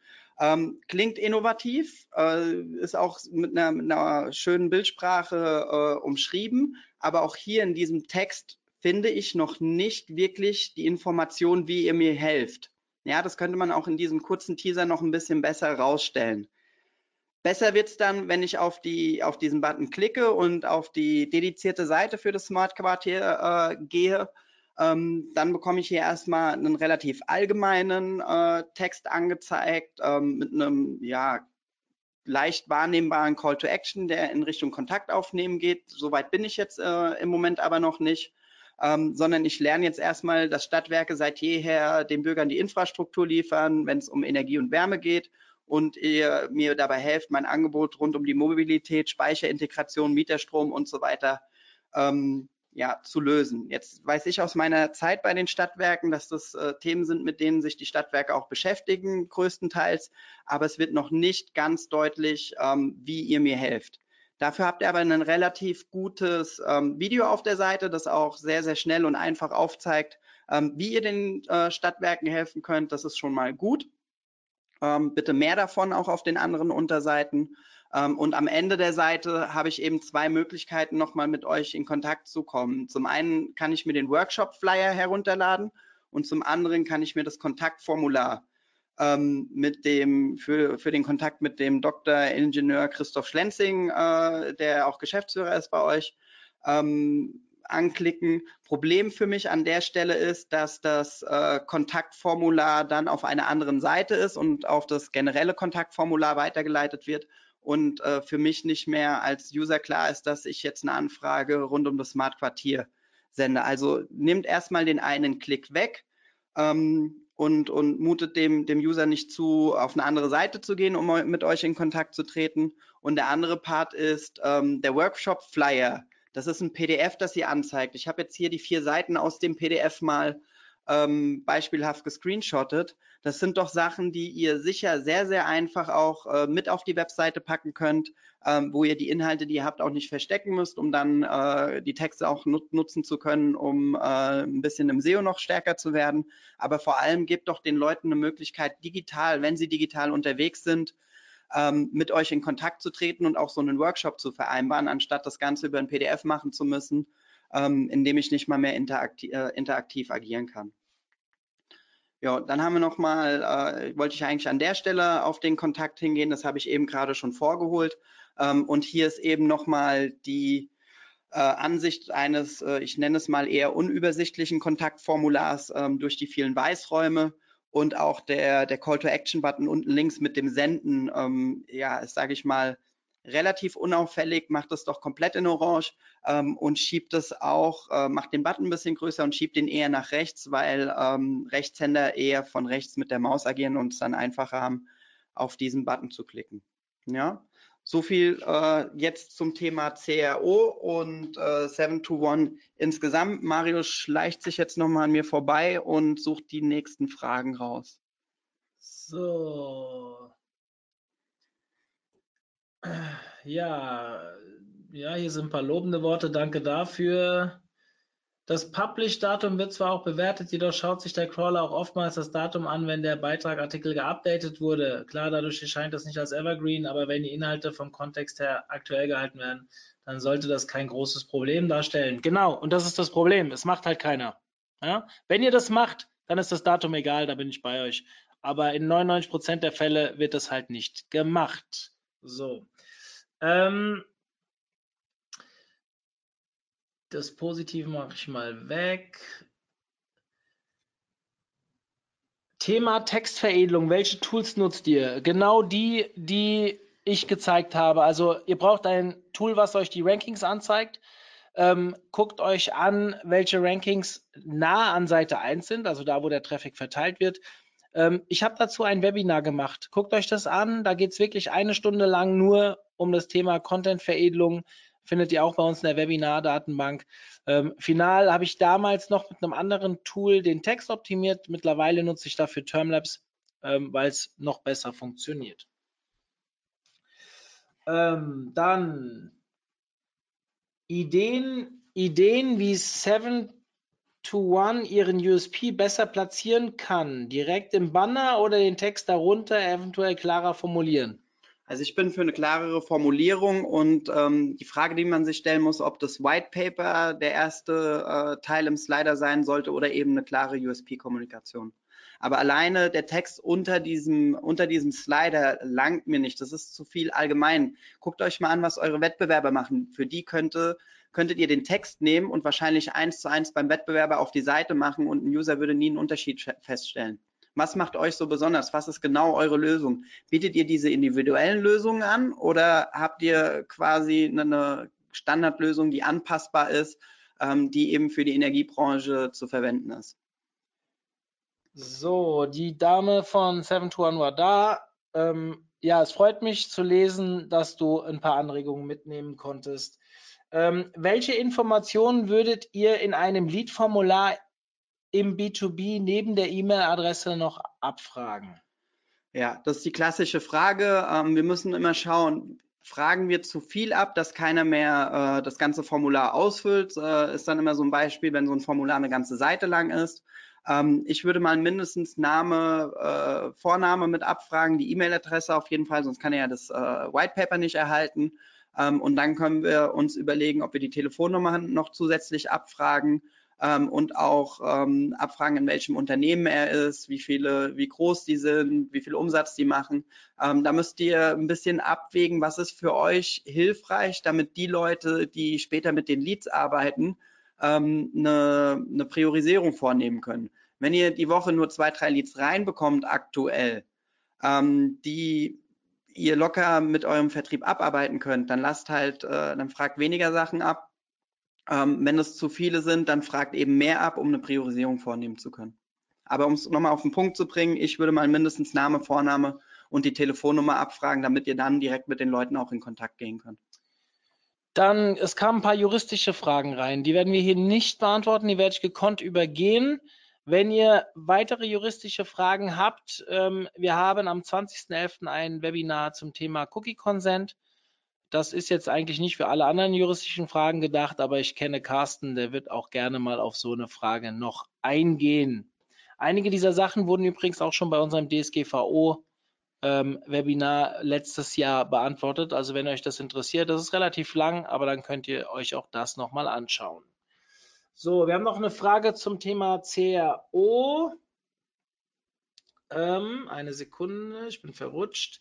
Ähm, klingt innovativ, äh, ist auch mit einer, mit einer schönen Bildsprache äh, umschrieben, aber auch hier in diesem Text finde ich noch nicht wirklich die Information, wie ihr mir helft. Ja, das könnte man auch in diesem kurzen Teaser noch ein bisschen besser rausstellen. Besser wird es dann, wenn ich auf, die, auf diesen Button klicke und auf die dedizierte Seite für das Smart Quartier äh, gehe. Ähm, dann bekomme ich hier erstmal einen relativ allgemeinen äh, Text angezeigt ähm, mit einem ja, leicht wahrnehmbaren Call to Action, der in Richtung Kontakt aufnehmen geht. Soweit bin ich jetzt äh, im Moment aber noch nicht ähm, sondern ich lerne jetzt erstmal, dass Stadtwerke seit jeher den Bürgern die Infrastruktur liefern, wenn es um Energie und Wärme geht und ihr mir dabei helft, mein Angebot rund um die Mobilität, Speicherintegration, Mieterstrom und so weiter ähm, ja, zu lösen. Jetzt weiß ich aus meiner Zeit bei den Stadtwerken, dass das äh, Themen sind, mit denen sich die Stadtwerke auch beschäftigen, größtenteils, aber es wird noch nicht ganz deutlich, ähm, wie ihr mir helft. Dafür habt ihr aber ein relativ gutes ähm, Video auf der Seite, das auch sehr, sehr schnell und einfach aufzeigt, ähm, wie ihr den äh, Stadtwerken helfen könnt. Das ist schon mal gut. Ähm, bitte mehr davon auch auf den anderen Unterseiten. Ähm, und am Ende der Seite habe ich eben zwei Möglichkeiten, nochmal mit euch in Kontakt zu kommen. Zum einen kann ich mir den Workshop-Flyer herunterladen und zum anderen kann ich mir das Kontaktformular ähm, mit dem, für, für den Kontakt mit dem Dr. Ingenieur Christoph Schlenzing, äh, der auch Geschäftsführer ist bei euch, ähm, anklicken. Problem für mich an der Stelle ist, dass das äh, Kontaktformular dann auf einer anderen Seite ist und auf das generelle Kontaktformular weitergeleitet wird und äh, für mich nicht mehr als User klar ist, dass ich jetzt eine Anfrage rund um das Smart Quartier sende. Also nimmt erstmal den einen Klick weg. Ähm, und, und mutet dem, dem User nicht zu, auf eine andere Seite zu gehen, um mit euch in Kontakt zu treten. Und der andere Part ist ähm, der Workshop Flyer. Das ist ein PDF, das ihr anzeigt. Ich habe jetzt hier die vier Seiten aus dem PDF mal ähm, beispielhaft gescreenshottet. Das sind doch Sachen, die ihr sicher sehr, sehr einfach auch äh, mit auf die Webseite packen könnt, ähm, wo ihr die Inhalte, die ihr habt, auch nicht verstecken müsst, um dann äh, die Texte auch nut nutzen zu können, um äh, ein bisschen im SEO noch stärker zu werden. Aber vor allem gebt doch den Leuten eine Möglichkeit, digital, wenn sie digital unterwegs sind, ähm, mit euch in Kontakt zu treten und auch so einen Workshop zu vereinbaren, anstatt das Ganze über ein PDF machen zu müssen ähm, in dem ich nicht mal mehr interaktiv, äh, interaktiv agieren kann. Ja, dann haben wir nochmal, äh, wollte ich eigentlich an der Stelle auf den Kontakt hingehen, das habe ich eben gerade schon vorgeholt. Ähm, und hier ist eben nochmal die äh, Ansicht eines, äh, ich nenne es mal eher unübersichtlichen Kontaktformulars ähm, durch die vielen Weißräume und auch der, der Call-to-Action-Button unten links mit dem Senden, ähm, ja, sage ich mal, relativ unauffällig, macht es doch komplett in Orange ähm, und schiebt es auch, äh, macht den Button ein bisschen größer und schiebt den eher nach rechts, weil ähm, Rechtshänder eher von rechts mit der Maus agieren und es dann einfacher haben, auf diesen Button zu klicken. Ja, so viel äh, jetzt zum Thema CRO und äh, 7 to 1 insgesamt. Mario schleicht sich jetzt nochmal an mir vorbei und sucht die nächsten Fragen raus.
So, ja, ja, hier sind ein paar lobende Worte. Danke dafür. Das Publish-Datum wird zwar auch bewertet, jedoch schaut sich der Crawler auch oftmals das Datum an, wenn der Beitragartikel geupdatet wurde. Klar, dadurch erscheint das nicht als Evergreen, aber wenn die Inhalte vom Kontext her aktuell gehalten werden, dann sollte das kein großes Problem darstellen. Genau, und das ist das Problem. Es macht halt keiner. Ja? Wenn ihr das macht, dann ist das Datum egal, da bin ich bei euch. Aber in 99% der Fälle wird das halt nicht gemacht. So. Ähm, das Positive mache ich mal weg. Thema Textveredelung. Welche Tools nutzt ihr? Genau die, die ich gezeigt habe. Also ihr braucht ein Tool, was euch die Rankings anzeigt. Ähm, guckt euch an, welche Rankings nah an Seite 1 sind, also da, wo der Traffic verteilt wird. Ähm, ich habe dazu ein Webinar gemacht. Guckt euch das an. Da geht es wirklich eine Stunde lang nur um das Thema Content-Veredelung. Findet ihr auch bei uns in der Webinar-Datenbank. Ähm, final habe ich damals noch mit einem anderen Tool den Text optimiert. Mittlerweile nutze ich dafür Termlabs, ähm, weil es noch besser funktioniert. Ähm, dann Ideen, Ideen, wie 7 to 1 ihren USP besser platzieren kann. Direkt im Banner oder den Text darunter eventuell klarer formulieren.
Also ich bin für eine klarere Formulierung und ähm, die Frage, die man sich stellen muss, ob das White Paper der erste äh, Teil im Slider sein sollte oder eben eine klare USP-Kommunikation. Aber alleine der Text unter diesem, unter diesem Slider langt mir nicht. Das ist zu viel allgemein. Guckt euch mal an, was eure Wettbewerber machen. Für die könnte, könntet ihr den Text nehmen und wahrscheinlich eins zu eins beim Wettbewerber auf die Seite machen und ein User würde nie einen Unterschied feststellen. Was macht euch so besonders? Was ist genau eure Lösung? Bietet ihr diese individuellen Lösungen an oder habt ihr quasi eine Standardlösung, die anpassbar ist, ähm, die eben für die Energiebranche zu verwenden ist?
So, die Dame von 721 war da. Ähm, ja, es freut mich zu lesen, dass du ein paar Anregungen mitnehmen konntest. Ähm, welche Informationen würdet ihr in einem Lead-Formular im B2B neben der E-Mail-Adresse noch abfragen?
Ja, das ist die klassische Frage. Ähm, wir müssen immer schauen, fragen wir zu viel ab, dass keiner mehr äh, das ganze Formular ausfüllt. Äh, ist dann immer so ein Beispiel, wenn so ein Formular eine ganze Seite lang ist. Ähm, ich würde mal mindestens Name, äh, Vorname mit abfragen, die E-Mail-Adresse auf jeden Fall, sonst kann er ja das White Paper nicht erhalten. Ähm, und dann können wir uns überlegen, ob wir die Telefonnummer noch zusätzlich abfragen ähm, und auch ähm, abfragen, in welchem Unternehmen er ist, wie viele, wie groß die sind, wie viel Umsatz die machen. Ähm, da müsst ihr ein bisschen abwägen, was ist für euch hilfreich, damit die Leute, die später mit den Leads arbeiten, ähm, eine, eine Priorisierung vornehmen können. Wenn ihr die Woche nur zwei, drei Leads reinbekommt aktuell, ähm, die ihr locker mit eurem Vertrieb abarbeiten könnt, dann lasst halt, äh, dann fragt weniger Sachen ab ähm, wenn es zu viele sind, dann fragt eben mehr ab, um eine Priorisierung vornehmen zu können. Aber um es nochmal auf den Punkt zu bringen, ich würde mal mindestens Name, Vorname und die Telefonnummer abfragen, damit ihr dann direkt mit den Leuten auch in Kontakt gehen könnt.
Dann, es kamen ein paar juristische Fragen rein. Die werden wir hier nicht beantworten, die werde ich gekonnt übergehen. Wenn ihr weitere juristische Fragen habt, ähm, wir haben am 20.11. ein Webinar zum Thema Cookie Consent. Das ist jetzt eigentlich nicht für alle anderen juristischen Fragen gedacht, aber ich kenne Carsten, der wird auch gerne mal auf so eine Frage noch eingehen. Einige dieser Sachen wurden übrigens auch schon bei unserem DSGVO ähm, Webinar letztes Jahr beantwortet. Also wenn euch das interessiert, das ist relativ lang, aber dann könnt ihr euch auch das nochmal anschauen. So, wir haben noch eine Frage zum Thema CRO. Ähm, eine Sekunde, ich bin verrutscht.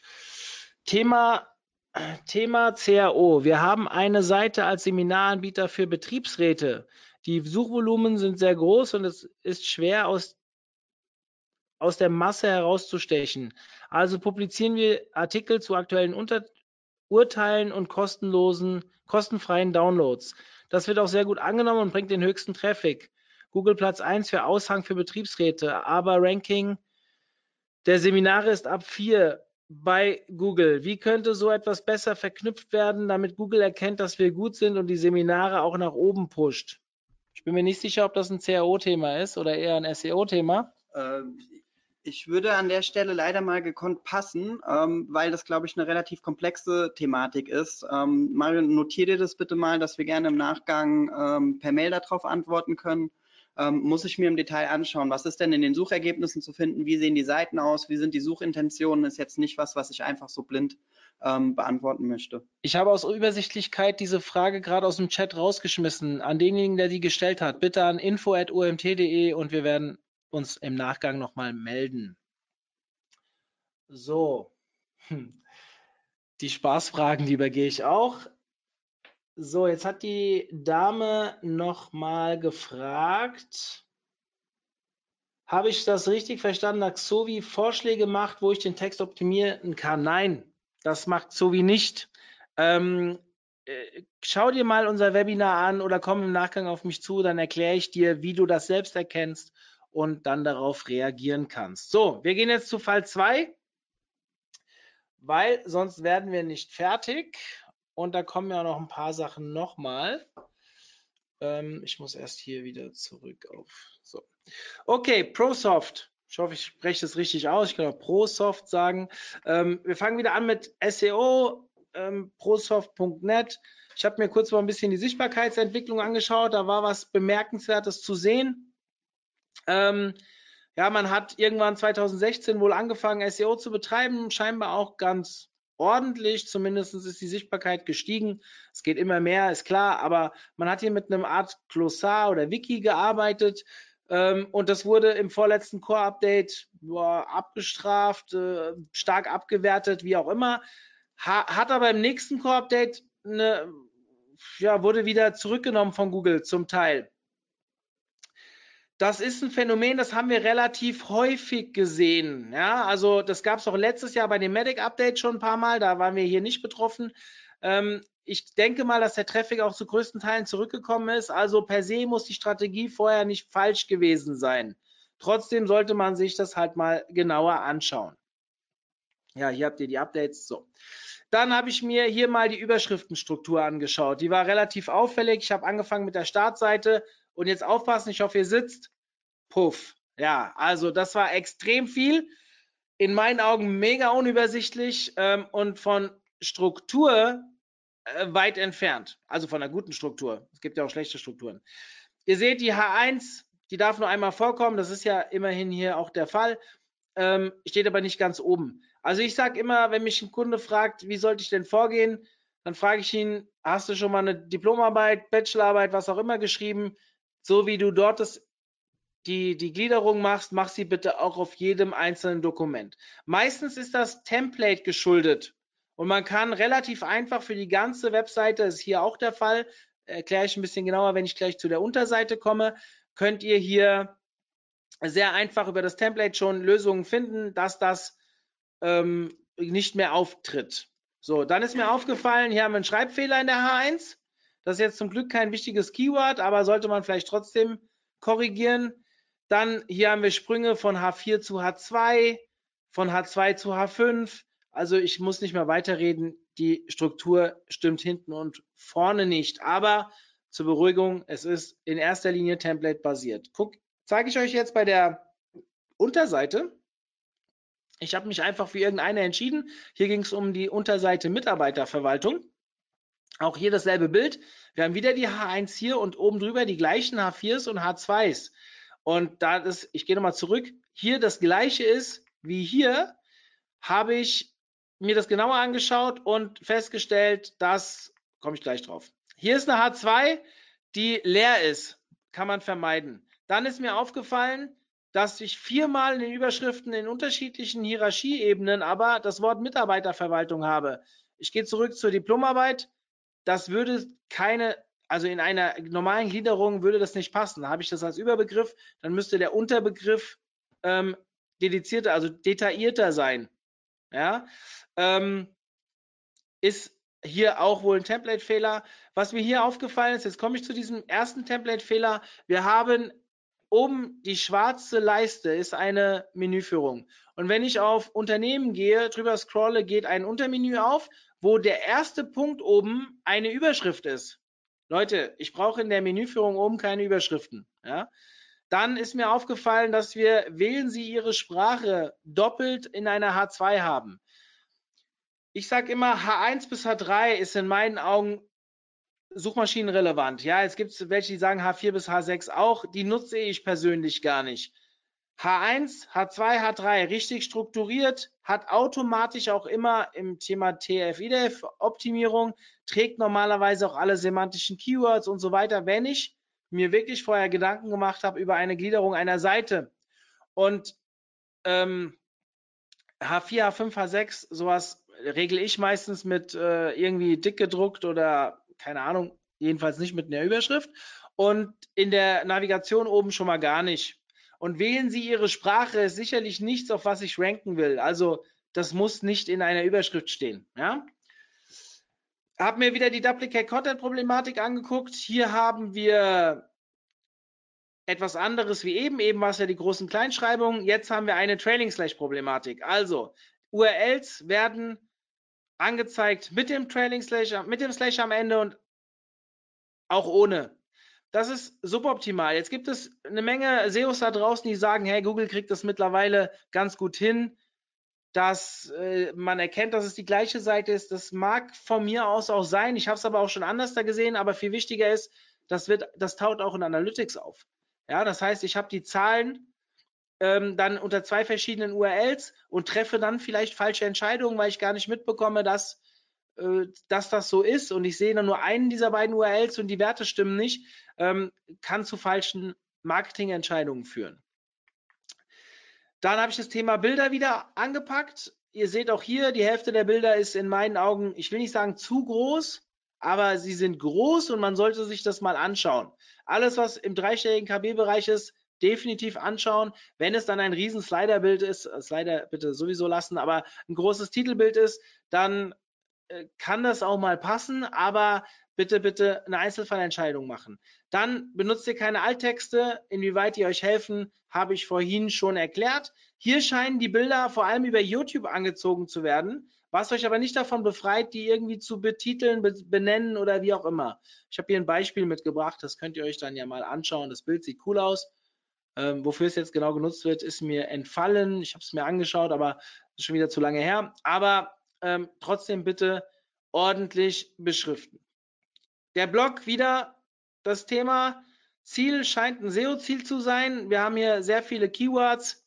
Thema Thema CAO. Wir haben eine Seite als Seminaranbieter für Betriebsräte. Die Suchvolumen sind sehr groß und es ist schwer aus, aus der Masse herauszustechen. Also publizieren wir Artikel zu aktuellen Unter Urteilen und kostenlosen, kostenfreien Downloads. Das wird auch sehr gut angenommen und bringt den höchsten Traffic. Google Platz 1 für Aushang für Betriebsräte, aber Ranking der Seminare ist ab 4 bei Google. Wie könnte so etwas besser verknüpft werden, damit Google erkennt, dass wir gut sind und die Seminare auch nach oben pusht? Ich bin mir nicht sicher, ob das ein CAO-Thema ist oder eher ein SEO-Thema.
Ähm, ich würde an der Stelle leider mal gekonnt passen, ähm, weil das, glaube ich, eine relativ komplexe Thematik ist. Ähm, Mario, notiere dir das bitte mal, dass wir gerne im Nachgang ähm, per Mail darauf antworten können ähm, muss ich mir im Detail anschauen, was ist denn in den Suchergebnissen zu finden, wie sehen die Seiten aus, wie sind die Suchintentionen, ist jetzt nicht was, was ich einfach so blind ähm, beantworten möchte.
Ich habe aus Übersichtlichkeit diese Frage gerade aus dem Chat rausgeschmissen an denjenigen, der die gestellt hat. Bitte an info.omt.de und wir werden uns im Nachgang nochmal melden. So, hm. die Spaßfragen, die übergehe ich auch. So, jetzt hat die Dame noch mal gefragt. Habe ich das richtig verstanden, dass Xovi Vorschläge macht, wo ich den Text optimieren kann? Nein, das macht Xovi nicht. Ähm, äh, schau dir mal unser Webinar an oder komm im Nachgang auf mich zu, dann erkläre ich dir, wie du das selbst erkennst und dann darauf reagieren kannst. So, wir gehen jetzt zu Fall 2, weil sonst werden wir nicht fertig. Und da kommen ja noch ein paar Sachen nochmal. Ähm, ich muss erst hier wieder zurück auf. So. Okay, ProSoft. Ich hoffe, ich spreche das richtig aus. Ich kann auch ProSoft sagen. Ähm, wir fangen wieder an mit SEO, ähm, prosoft.net. Ich habe mir kurz mal ein bisschen die Sichtbarkeitsentwicklung angeschaut. Da war was Bemerkenswertes zu sehen. Ähm, ja, man hat irgendwann 2016 wohl angefangen, SEO zu betreiben, scheinbar auch ganz ordentlich, zumindest ist die Sichtbarkeit gestiegen. Es geht immer mehr, ist klar, aber man hat hier mit einem Art Glossar oder Wiki gearbeitet ähm, und das wurde im vorletzten Core-Update abgestraft, äh, stark abgewertet, wie auch immer. Ha hat aber im nächsten Core-Update eine, ja, wurde wieder zurückgenommen von Google zum Teil. Das ist ein Phänomen, das haben wir relativ häufig gesehen. Ja, also das gab es auch letztes Jahr bei dem Medic Update schon ein paar Mal, da waren wir hier nicht betroffen. Ähm, ich denke mal, dass der Traffic auch zu größten Teilen zurückgekommen ist. Also per se muss die Strategie vorher nicht falsch gewesen sein. Trotzdem sollte man sich das halt mal genauer anschauen. Ja, hier habt ihr die Updates. So. Dann habe ich mir hier mal die Überschriftenstruktur angeschaut. Die war relativ auffällig. Ich habe angefangen mit der Startseite und jetzt aufpassen, ich hoffe, ihr sitzt. Puff. Ja, also das war extrem viel. In meinen Augen mega unübersichtlich ähm, und von Struktur äh, weit entfernt. Also von einer guten Struktur. Es gibt ja auch schlechte Strukturen. Ihr seht die H1, die darf nur einmal vorkommen. Das ist ja immerhin hier auch der Fall. Ähm, steht aber nicht ganz oben. Also ich sage immer, wenn mich ein Kunde fragt, wie sollte ich denn vorgehen, dann frage ich ihn, hast du schon mal eine Diplomarbeit, Bachelorarbeit, was auch immer geschrieben? So wie du dort das, die, die Gliederung machst, mach sie bitte auch auf jedem einzelnen Dokument. Meistens ist das Template geschuldet und man kann relativ einfach für die ganze Webseite, das ist hier auch der Fall, erkläre ich ein bisschen genauer, wenn ich gleich zu der Unterseite komme, könnt ihr hier sehr einfach über das Template schon Lösungen finden, dass das ähm, nicht mehr auftritt. So, dann ist mir aufgefallen, hier haben wir einen Schreibfehler in der H1. Das ist jetzt zum Glück kein wichtiges Keyword, aber sollte man vielleicht trotzdem korrigieren. Dann hier haben wir Sprünge von H4 zu H2, von H2 zu H5. Also ich muss nicht mehr weiterreden. Die Struktur stimmt hinten und vorne nicht. Aber zur Beruhigung, es ist in erster Linie Template basiert. Guck, zeige ich euch jetzt bei der Unterseite. Ich habe mich einfach für irgendeine entschieden. Hier ging es um die Unterseite Mitarbeiterverwaltung. Auch hier dasselbe Bild. Wir haben wieder die H1 hier und oben drüber die gleichen H4s und H2s. Und da das, ich gehe nochmal zurück, hier das gleiche ist wie hier, habe ich mir das genauer angeschaut und festgestellt, dass, komme ich gleich drauf. Hier ist eine H2, die leer ist, kann man vermeiden. Dann ist mir aufgefallen, dass ich viermal in den Überschriften in unterschiedlichen Hierarchieebenen aber das Wort Mitarbeiterverwaltung habe. Ich gehe zurück zur Diplomarbeit das würde keine, also in einer normalen Gliederung würde das nicht passen. Da habe ich das als Überbegriff, dann müsste der Unterbegriff ähm, dedizierter, also detaillierter sein. Ja, ähm, ist hier auch wohl ein Template-Fehler. Was mir hier aufgefallen ist, jetzt komme ich zu diesem ersten Template-Fehler. Wir haben oben die schwarze Leiste ist eine Menüführung. Und wenn ich auf Unternehmen gehe, drüber scrolle, geht ein Untermenü auf wo der erste Punkt oben eine Überschrift ist. Leute, ich brauche in der Menüführung oben keine Überschriften. Ja? Dann ist mir aufgefallen, dass wir wählen Sie Ihre Sprache doppelt in einer H2 haben. Ich sage immer, H1 bis H3 ist in meinen Augen suchmaschinenrelevant. Ja, es gibt welche, die sagen H4 bis H6 auch. Die nutze ich persönlich gar nicht. H1, H2, H3 richtig strukturiert, hat automatisch auch immer im Thema TF-IDF Optimierung, trägt normalerweise auch alle semantischen Keywords und so weiter, wenn ich mir wirklich vorher Gedanken gemacht habe über eine Gliederung einer Seite. Und ähm, H4, H5, H6, sowas regle ich meistens mit äh, irgendwie dick gedruckt oder keine Ahnung, jedenfalls nicht mit einer Überschrift. Und in der Navigation oben schon mal gar nicht. Und wählen Sie Ihre Sprache, ist sicherlich nichts, auf was ich ranken will. Also das muss nicht in einer Überschrift stehen. Ja? Hab mir wieder die Duplicate Content Problematik angeguckt. Hier haben wir etwas anderes wie eben. Eben war es ja die großen Kleinschreibungen. Jetzt haben wir eine Trailing Slash Problematik. Also URLs werden angezeigt mit dem Trailing Slash, mit dem Slash am Ende und auch ohne. Das ist suboptimal. Jetzt gibt es eine Menge SEOs da draußen, die sagen, hey, Google kriegt das mittlerweile ganz gut hin, dass äh, man erkennt, dass es die gleiche Seite ist. Das mag von mir aus auch sein. Ich habe es aber auch schon anders da gesehen. Aber viel wichtiger ist, das wird, das taucht auch in Analytics auf. Ja, das heißt, ich habe die Zahlen ähm, dann unter zwei verschiedenen URLs und treffe dann vielleicht falsche Entscheidungen, weil ich gar nicht mitbekomme, dass äh, dass das so ist und ich sehe dann nur einen dieser beiden URLs und die Werte stimmen nicht, ähm, kann zu falschen Marketingentscheidungen führen. Dann habe ich das Thema Bilder wieder angepackt. Ihr seht auch hier, die Hälfte der Bilder ist in meinen Augen, ich will nicht sagen zu groß, aber sie sind groß und man sollte sich das mal anschauen. Alles, was im dreistelligen KB-Bereich ist, definitiv anschauen. Wenn es dann ein riesen Sliderbild ist, äh, Slider bitte sowieso lassen, aber ein großes Titelbild ist, dann äh, kann das auch mal passen, aber bitte, bitte eine Einzelfallentscheidung machen. Dann benutzt ihr keine Alttexte. Inwieweit die euch helfen, habe ich vorhin schon erklärt. Hier scheinen die Bilder vor allem über YouTube angezogen zu werden, was euch aber nicht davon befreit, die irgendwie zu betiteln, benennen oder wie auch immer. Ich habe hier ein Beispiel mitgebracht, das könnt ihr euch dann ja mal anschauen. Das Bild sieht cool aus. Ähm, wofür es jetzt genau genutzt wird, ist mir entfallen. Ich habe es mir angeschaut, aber ist schon wieder zu lange her. Aber ähm, trotzdem bitte ordentlich beschriften. Der Blog wieder das Thema Ziel scheint ein SEO-Ziel zu sein. Wir haben hier sehr viele Keywords,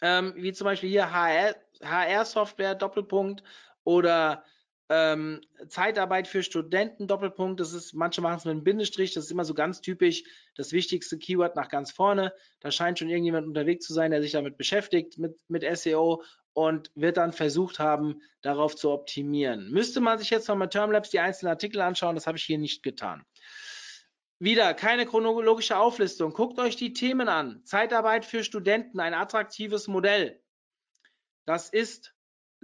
ähm, wie zum Beispiel hier HR-Software, HR Doppelpunkt oder ähm, Zeitarbeit für Studenten, Doppelpunkt. Das ist, manche machen es mit einem Bindestrich, das ist immer so ganz typisch. Das wichtigste Keyword nach ganz vorne. Da scheint schon irgendjemand unterwegs zu sein, der sich damit beschäftigt, mit, mit SEO und wird dann versucht haben, darauf zu optimieren. Müsste man sich jetzt nochmal Termlabs die einzelnen Artikel anschauen, das habe ich hier nicht getan. Wieder keine chronologische Auflistung. Guckt euch die Themen an. Zeitarbeit für Studenten, ein attraktives Modell. Das ist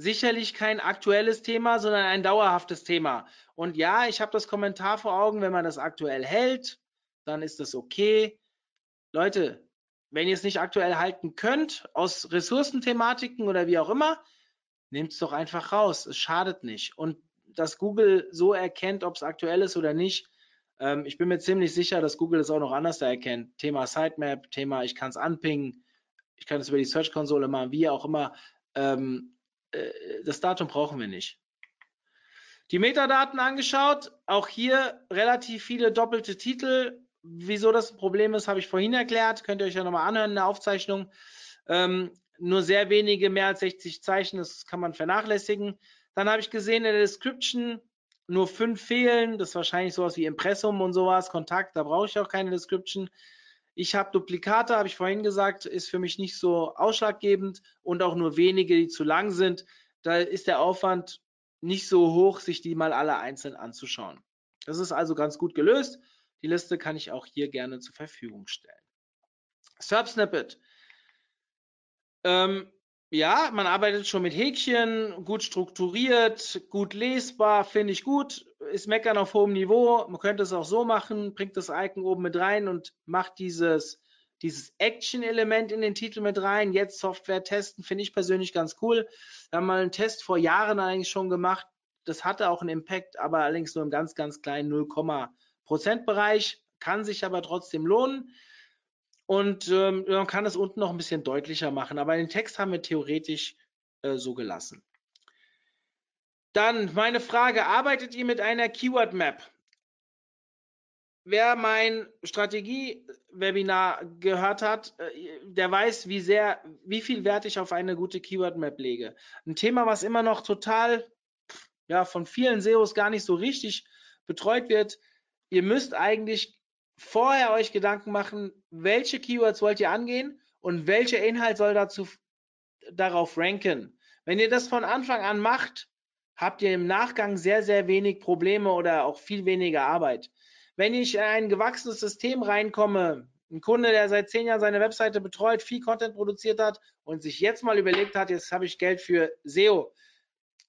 sicherlich kein aktuelles Thema, sondern ein dauerhaftes Thema. Und ja, ich habe das Kommentar vor Augen, wenn man das aktuell hält, dann ist das okay. Leute, wenn ihr es nicht aktuell halten könnt, aus Ressourcenthematiken oder wie auch immer, nehmt es doch einfach raus. Es schadet nicht. Und dass Google so erkennt, ob es aktuell ist oder nicht, ähm, ich bin mir ziemlich sicher, dass Google es auch noch anders erkennt. Thema Sitemap, Thema, ich kann es anpingen, ich kann es über die Search-Konsole machen, wie auch immer. Ähm, äh, das Datum brauchen wir nicht. Die Metadaten angeschaut, auch hier relativ viele doppelte Titel, Wieso das ein Problem ist, habe ich vorhin erklärt. Könnt ihr euch ja nochmal anhören in der Aufzeichnung. Ähm, nur sehr wenige, mehr als 60 Zeichen, das kann man vernachlässigen. Dann habe ich gesehen in der Description nur fünf fehlen. Das ist wahrscheinlich sowas wie Impressum und sowas, Kontakt, da brauche ich auch keine Description. Ich habe Duplikate, habe ich vorhin gesagt, ist für mich nicht so ausschlaggebend und auch nur wenige, die zu lang sind. Da ist der Aufwand nicht so hoch, sich die mal alle einzeln anzuschauen. Das ist also ganz gut gelöst. Die Liste kann ich auch hier gerne zur Verfügung stellen. SERP Snippet. Ähm, ja, man arbeitet schon mit Häkchen, gut strukturiert, gut lesbar, finde ich gut. Ist Meckern auf hohem Niveau. Man könnte es auch so machen, bringt das Icon oben mit rein und macht dieses, dieses Action-Element in den Titel mit rein. Jetzt Software testen, finde ich persönlich ganz cool. Wir haben mal einen Test vor Jahren eigentlich schon gemacht. Das hatte auch einen Impact, aber allerdings nur im ganz, ganz kleinen 0, Prozentbereich, kann sich aber trotzdem lohnen. Und ähm, man kann es unten noch ein bisschen deutlicher machen, aber den Text haben wir theoretisch äh, so gelassen. Dann meine Frage, arbeitet ihr mit einer Keyword Map? Wer mein Strategie-Webinar gehört hat, äh, der weiß, wie sehr, wie viel Wert ich auf eine gute Keyword Map lege. Ein Thema, was immer noch total, ja, von vielen SEOs gar nicht so richtig betreut wird, ihr müsst eigentlich vorher euch Gedanken machen, welche Keywords wollt ihr angehen und welcher Inhalt soll dazu darauf ranken. Wenn ihr das von Anfang an macht, habt ihr im Nachgang sehr, sehr wenig Probleme oder auch viel weniger Arbeit. Wenn ich in ein gewachsenes System reinkomme, ein Kunde, der seit zehn Jahren seine Webseite betreut, viel Content produziert hat und sich jetzt mal überlegt hat, jetzt habe ich Geld für SEO,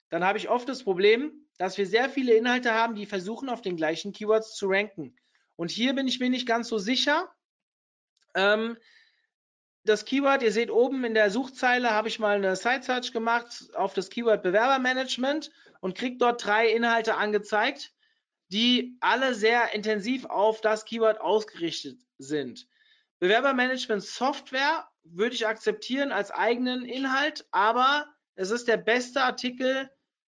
dann habe ich oft das Problem, dass wir sehr viele Inhalte haben, die versuchen, auf den gleichen Keywords zu ranken. Und hier bin ich mir nicht ganz so sicher. Ähm, das Keyword, ihr seht oben in der Suchzeile, habe ich mal eine Site Search gemacht auf das Keyword Bewerbermanagement und kriege dort drei Inhalte angezeigt, die alle sehr intensiv auf das Keyword ausgerichtet sind. Bewerbermanagement Software würde ich akzeptieren als eigenen Inhalt, aber es ist der beste Artikel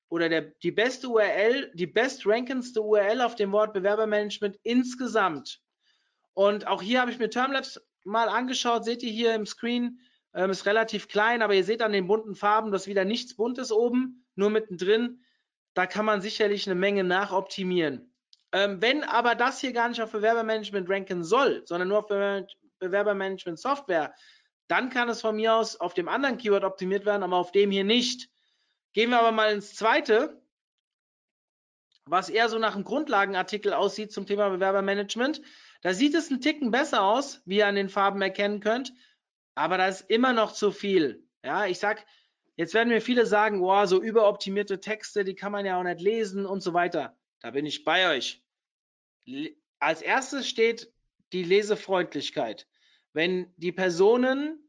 oder der, die beste URL, die bestrankendste URL auf dem Wort Bewerbermanagement insgesamt. Und auch hier habe ich mir Termlabs mal angeschaut, seht ihr hier im Screen, ähm, ist relativ klein, aber ihr seht an den bunten Farben, dass wieder nichts Buntes oben, nur mittendrin. Da kann man sicherlich eine Menge nachoptimieren. Ähm, wenn aber das hier gar nicht auf Bewerbermanagement ranken soll, sondern nur auf Bewerbermanagement Software, dann kann es von mir aus auf dem anderen Keyword optimiert werden, aber auf dem hier nicht. Gehen wir aber mal ins zweite, was eher so nach einem Grundlagenartikel aussieht zum Thema Bewerbermanagement. Da sieht es einen Ticken besser aus, wie ihr an den Farben erkennen könnt, aber da ist immer noch zu viel. Ja, ich sag, jetzt werden mir viele sagen, boah, so überoptimierte Texte, die kann man ja auch nicht lesen und so weiter. Da bin ich bei euch. Als erstes steht die Lesefreundlichkeit. Wenn die Personen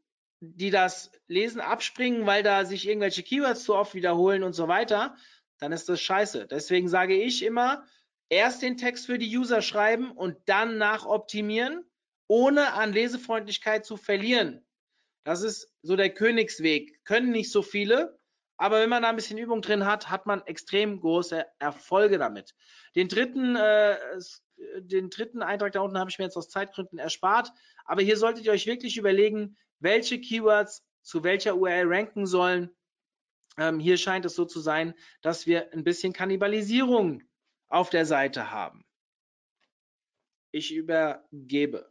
die das Lesen abspringen, weil da sich irgendwelche Keywords zu oft wiederholen und so weiter, dann ist das scheiße. Deswegen sage ich immer, erst den Text für die User schreiben und dann nachoptimieren, ohne an Lesefreundlichkeit zu verlieren. Das ist so der Königsweg. Können nicht so viele, aber wenn man da ein bisschen Übung drin hat, hat man extrem große Erfolge damit. Den dritten, äh, den dritten Eintrag da unten habe ich mir jetzt aus Zeitgründen erspart, aber hier solltet ihr euch wirklich überlegen, welche Keywords zu welcher URL ranken sollen. Ähm, hier scheint es so zu sein, dass wir ein bisschen Kannibalisierung auf der Seite haben. Ich übergebe.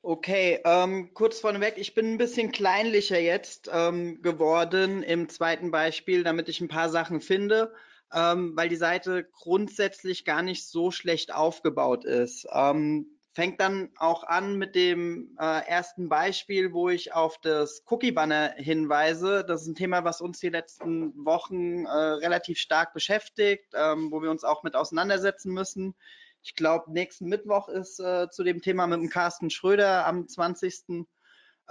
Okay, ähm, kurz vorneweg, ich bin ein bisschen kleinlicher jetzt ähm, geworden im zweiten Beispiel, damit ich ein paar Sachen finde, ähm, weil die Seite grundsätzlich gar nicht so schlecht aufgebaut ist. Ähm, fängt dann auch an mit dem äh, ersten Beispiel, wo ich auf das Cookie-Banner hinweise. Das ist ein Thema, was uns die letzten Wochen äh, relativ stark beschäftigt, ähm, wo wir uns auch mit auseinandersetzen müssen. Ich glaube, nächsten Mittwoch ist äh, zu dem Thema mit dem Carsten Schröder am 20. Äh,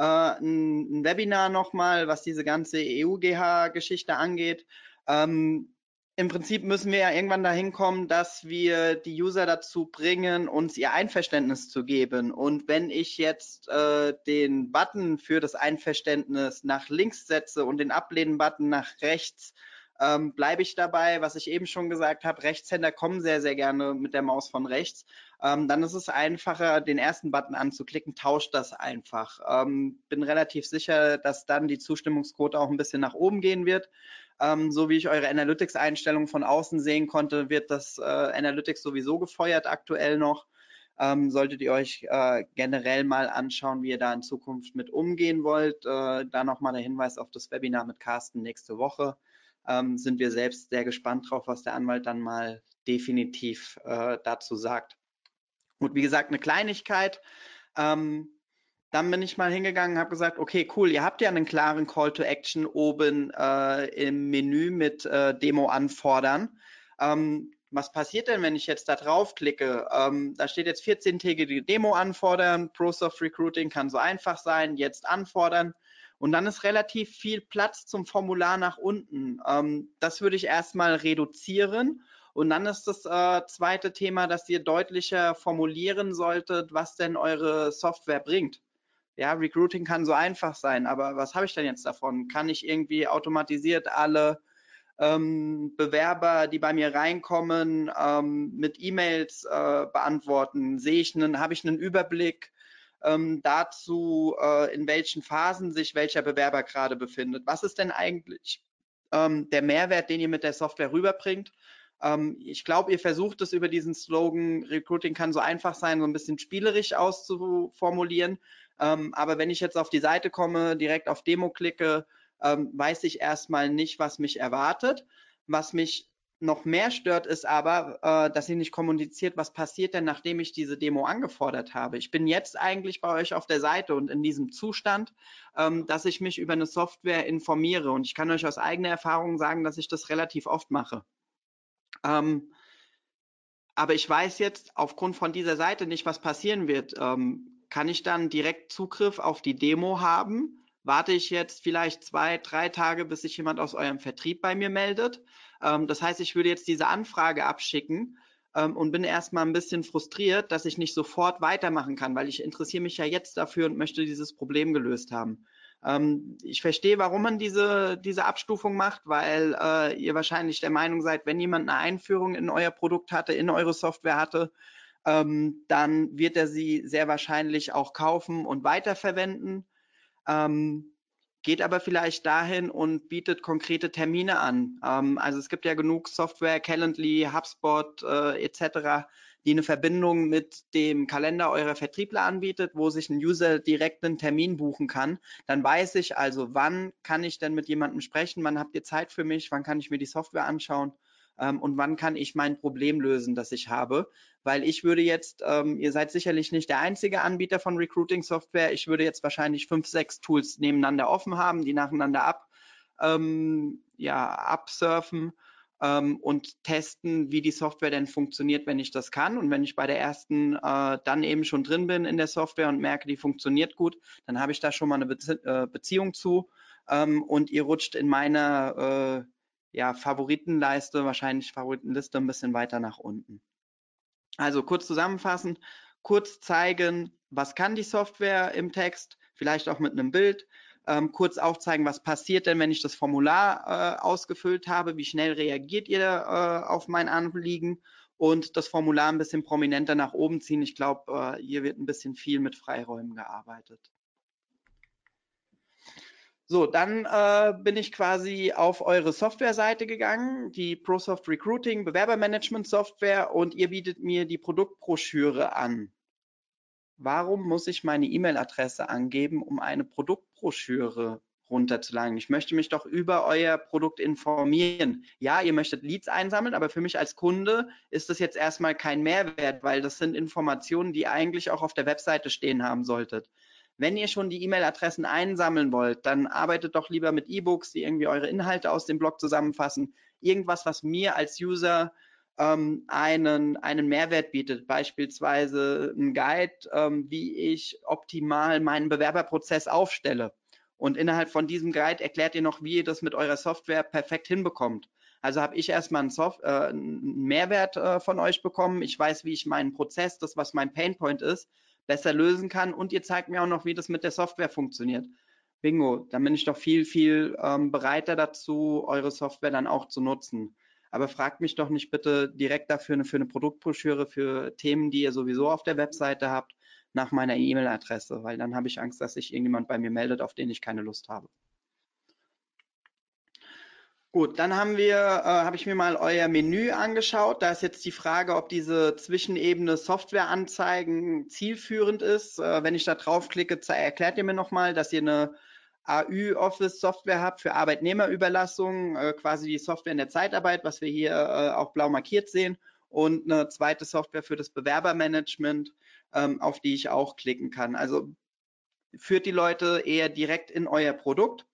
ein, ein Webinar nochmal, was diese ganze EUGH-Geschichte angeht. Ähm, im Prinzip müssen wir ja irgendwann dahin kommen, dass wir die User dazu bringen, uns ihr Einverständnis zu geben. Und wenn ich jetzt äh, den Button für das Einverständnis nach links setze und den Ablehnen-Button nach rechts, ähm, bleibe ich dabei, was ich eben schon gesagt habe, Rechtshänder kommen sehr, sehr gerne mit der Maus von rechts. Ähm, dann ist es einfacher, den ersten Button anzuklicken, tauscht das einfach. Ähm, bin relativ sicher, dass dann die Zustimmungsquote auch ein bisschen nach oben gehen wird. Ähm, so wie ich eure Analytics-Einstellungen von außen sehen konnte, wird das äh, Analytics sowieso gefeuert aktuell noch. Ähm, solltet ihr euch äh, generell mal anschauen, wie ihr da in Zukunft mit umgehen wollt. Äh, da nochmal der Hinweis auf das Webinar mit Carsten nächste Woche. Ähm, sind wir selbst sehr gespannt drauf, was der Anwalt dann mal definitiv äh, dazu sagt. Und wie gesagt, eine Kleinigkeit. Ähm, dann bin ich mal hingegangen und habe gesagt, okay, cool, ihr habt ja einen klaren Call to Action oben äh, im Menü mit äh, Demo anfordern. Ähm, was passiert denn, wenn ich jetzt da draufklicke? Ähm, da steht jetzt 14-tägige Demo anfordern, ProSoft Recruiting kann so einfach sein, jetzt anfordern. Und dann ist relativ viel Platz zum Formular nach unten. Ähm, das würde ich erstmal reduzieren. Und dann ist das äh, zweite Thema, dass ihr deutlicher formulieren solltet, was denn eure Software bringt ja, Recruiting kann so einfach sein, aber was habe ich denn jetzt davon? Kann ich irgendwie automatisiert alle ähm, Bewerber, die bei mir reinkommen, ähm, mit E-Mails äh, beantworten? Sehe ich einen, habe ich einen Überblick ähm, dazu, äh, in welchen Phasen sich welcher Bewerber gerade befindet? Was ist denn eigentlich ähm, der Mehrwert, den ihr mit der Software rüberbringt? Ähm, ich glaube, ihr versucht es über diesen Slogan, Recruiting kann so einfach sein, so ein bisschen spielerisch auszuformulieren. Ähm, aber wenn ich jetzt auf die Seite komme, direkt auf Demo klicke, ähm, weiß ich erstmal nicht, was mich erwartet. Was mich noch mehr stört, ist aber, äh, dass ihr nicht kommuniziert, was passiert denn, nachdem ich diese Demo angefordert habe. Ich bin jetzt eigentlich bei euch auf der Seite und in diesem Zustand, ähm, dass ich mich über eine Software informiere. Und ich kann euch aus eigener Erfahrung sagen, dass ich das relativ oft mache. Ähm, aber ich weiß jetzt aufgrund von dieser Seite nicht, was passieren wird. Ähm, kann ich dann direkt Zugriff auf die Demo haben? Warte ich jetzt vielleicht zwei, drei Tage, bis sich jemand aus eurem Vertrieb bei mir meldet? Ähm, das heißt, ich würde jetzt diese Anfrage abschicken ähm, und bin erstmal ein bisschen frustriert, dass ich nicht sofort weitermachen kann, weil ich interessiere mich ja jetzt dafür und möchte dieses Problem gelöst haben. Ähm, ich verstehe, warum man diese, diese Abstufung macht, weil äh, ihr wahrscheinlich der Meinung seid, wenn jemand eine Einführung in euer Produkt hatte, in eure Software hatte, ähm, dann wird er sie sehr wahrscheinlich auch kaufen und weiterverwenden. Ähm, geht aber vielleicht dahin und bietet konkrete Termine an. Ähm, also es gibt ja genug Software, Calendly, HubSpot äh, etc., die eine Verbindung mit dem Kalender eurer Vertriebler anbietet, wo sich ein User direkt einen Termin buchen kann. Dann weiß ich also, wann kann ich denn mit jemandem sprechen, wann habt ihr Zeit für mich, wann kann ich mir die Software anschauen ähm, und wann kann ich mein Problem lösen, das ich habe. Weil ich würde jetzt, ähm, ihr seid sicherlich nicht der einzige Anbieter von Recruiting-Software, ich würde jetzt wahrscheinlich fünf, sechs Tools nebeneinander offen haben, die nacheinander ab, ähm, ja, absurfen ähm, und testen, wie die Software denn funktioniert, wenn ich das kann. Und wenn ich bei der ersten äh, dann eben schon drin bin in der Software und merke, die funktioniert gut, dann habe ich da schon mal eine Bezie äh, Beziehung zu ähm, und ihr rutscht in meiner äh, ja, Favoritenleiste, wahrscheinlich Favoritenliste ein bisschen weiter nach unten. Also kurz zusammenfassen, kurz zeigen, was kann die Software im Text, vielleicht auch mit einem Bild, ähm, kurz aufzeigen, was passiert denn, wenn ich das Formular äh, ausgefüllt habe, wie schnell reagiert ihr äh, auf mein Anliegen und das Formular ein bisschen prominenter nach oben ziehen. Ich glaube, äh, hier wird ein bisschen viel mit Freiräumen gearbeitet. So, dann äh, bin ich quasi auf eure Softwareseite gegangen, die ProSoft Recruiting Bewerbermanagement Software und ihr bietet mir die Produktbroschüre an. Warum muss ich meine E-Mail-Adresse angeben, um eine Produktbroschüre runterzuladen? Ich möchte mich doch über euer Produkt informieren. Ja, ihr möchtet Leads einsammeln, aber für mich als Kunde ist das jetzt erstmal kein Mehrwert, weil das sind Informationen, die eigentlich auch auf der Webseite stehen haben solltet. Wenn ihr schon die E-Mail-Adressen einsammeln wollt, dann arbeitet doch lieber mit E-Books, die irgendwie eure Inhalte aus dem Blog zusammenfassen. Irgendwas, was mir als User ähm, einen, einen Mehrwert bietet, beispielsweise ein Guide, ähm, wie ich optimal meinen Bewerberprozess aufstelle. Und innerhalb von diesem Guide erklärt ihr noch, wie ihr das mit eurer Software perfekt hinbekommt. Also habe ich erstmal einen, Soft äh, einen Mehrwert äh, von euch bekommen. Ich weiß, wie ich meinen Prozess, das, was mein Painpoint ist, besser lösen kann und ihr zeigt mir auch noch, wie das mit der Software funktioniert. Bingo, dann bin ich doch viel, viel ähm, bereiter dazu, eure Software dann auch zu nutzen. Aber fragt mich doch nicht bitte direkt dafür für eine Produktbroschüre für Themen, die ihr sowieso auf der Webseite habt, nach meiner E-Mail-Adresse, weil dann habe ich Angst, dass sich irgendjemand bei mir meldet, auf den ich keine Lust habe. Gut, dann haben wir, äh, habe ich mir mal euer Menü angeschaut. Da ist jetzt die Frage, ob diese Zwischenebene Softwareanzeigen zielführend ist. Äh, wenn ich da draufklicke, erklärt ihr mir nochmal, dass ihr eine AÜ-Office-Software habt für Arbeitnehmerüberlassung, äh, quasi die Software in der Zeitarbeit, was wir hier äh, auch blau markiert sehen, und eine zweite Software für das Bewerbermanagement, ähm, auf die ich auch klicken kann. Also führt die Leute eher direkt in euer Produkt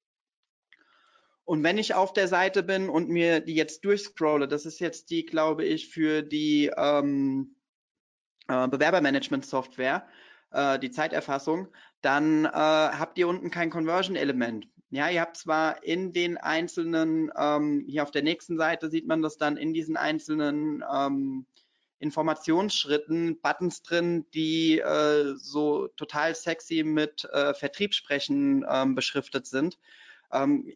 und wenn ich auf der Seite bin und mir die jetzt durchscrolle, das ist jetzt die, glaube ich, für die ähm, äh, Bewerbermanagement-Software, äh, die Zeiterfassung, dann äh, habt ihr unten kein Conversion-Element. Ja, ihr habt zwar in den einzelnen, ähm, hier auf der nächsten Seite sieht man das dann in diesen einzelnen ähm, Informationsschritten Buttons drin, die äh, so total sexy mit äh, Vertriebssprechen ähm, beschriftet sind. Ähm,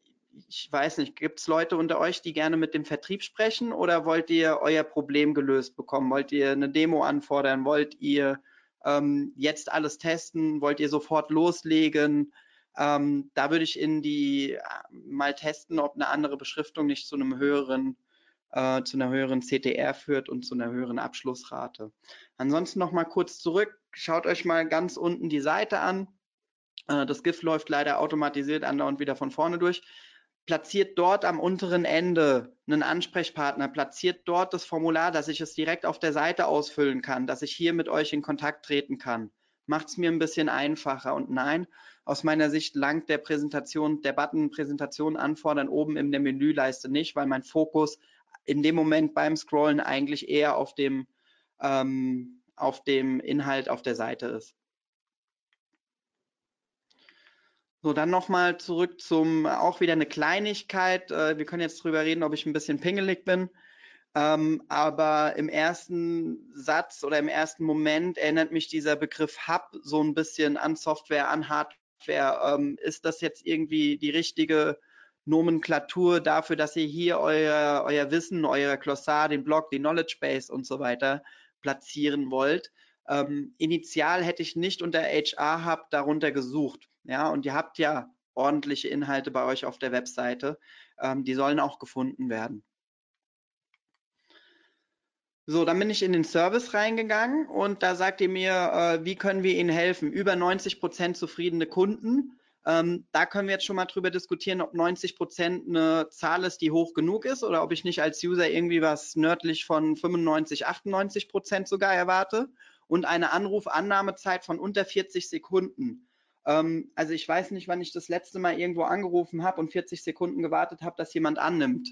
ich weiß nicht, gibt es Leute unter euch, die gerne mit dem Vertrieb sprechen oder wollt ihr euer Problem gelöst bekommen? Wollt ihr eine Demo anfordern? Wollt ihr ähm, jetzt alles testen? Wollt ihr sofort loslegen? Ähm, da würde ich in die äh, mal testen, ob eine andere Beschriftung nicht zu einem höheren äh, zu einer höheren CTR führt und zu einer höheren Abschlussrate. Ansonsten noch mal kurz zurück. Schaut euch mal ganz unten die Seite an. Äh, das GIF läuft leider automatisiert andauernd wieder von vorne durch. Platziert dort am unteren Ende einen Ansprechpartner, platziert dort das Formular, dass ich es direkt auf der Seite ausfüllen kann, dass ich hier mit euch in Kontakt treten kann. Macht es mir ein bisschen einfacher. Und nein, aus meiner Sicht langt der Präsentation, der Button Präsentation anfordern oben in der Menüleiste nicht, weil mein Fokus in dem Moment beim Scrollen eigentlich eher auf dem, ähm, auf dem Inhalt auf der Seite ist. So, dann nochmal zurück zum, auch wieder eine Kleinigkeit. Äh, wir können jetzt drüber reden, ob ich ein bisschen pingelig bin. Ähm, aber im ersten Satz oder im ersten Moment erinnert mich dieser Begriff Hub so ein bisschen an Software, an Hardware. Ähm, ist das jetzt irgendwie die richtige Nomenklatur dafür, dass ihr hier euer, euer Wissen, euer Glossar, den Blog, die Knowledge Base und so weiter platzieren wollt? Ähm, initial hätte ich nicht unter HR Hub darunter gesucht. Ja, und ihr habt ja ordentliche Inhalte bei euch auf der Webseite. Ähm, die sollen auch gefunden werden. So, dann bin ich in den Service reingegangen und da sagt ihr mir, äh, wie können wir Ihnen helfen? Über 90 Prozent zufriedene Kunden. Ähm, da können wir jetzt schon mal drüber diskutieren, ob 90 Prozent eine Zahl ist, die hoch genug ist oder ob ich nicht als User irgendwie was nördlich von 95, 98 Prozent sogar erwarte und eine Anrufannahmezeit von unter 40 Sekunden. Ähm, also ich weiß nicht, wann ich das letzte Mal irgendwo angerufen habe und 40 Sekunden gewartet habe, dass jemand annimmt.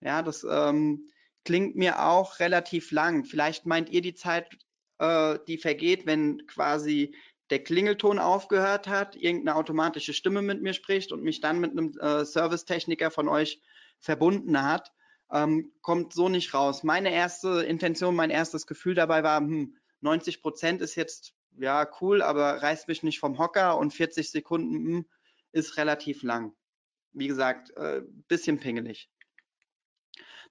Ja, das ähm, klingt mir auch relativ lang. Vielleicht meint ihr die Zeit, äh, die vergeht, wenn quasi der Klingelton aufgehört hat, irgendeine automatische Stimme mit mir spricht und mich dann mit einem äh, Servicetechniker von euch verbunden hat, ähm, kommt so nicht raus. Meine erste Intention, mein erstes Gefühl dabei war, hm, 90 Prozent ist jetzt ja, cool, aber reißt mich nicht vom Hocker und 40 Sekunden hm, ist relativ lang. Wie gesagt, äh, bisschen pingelig.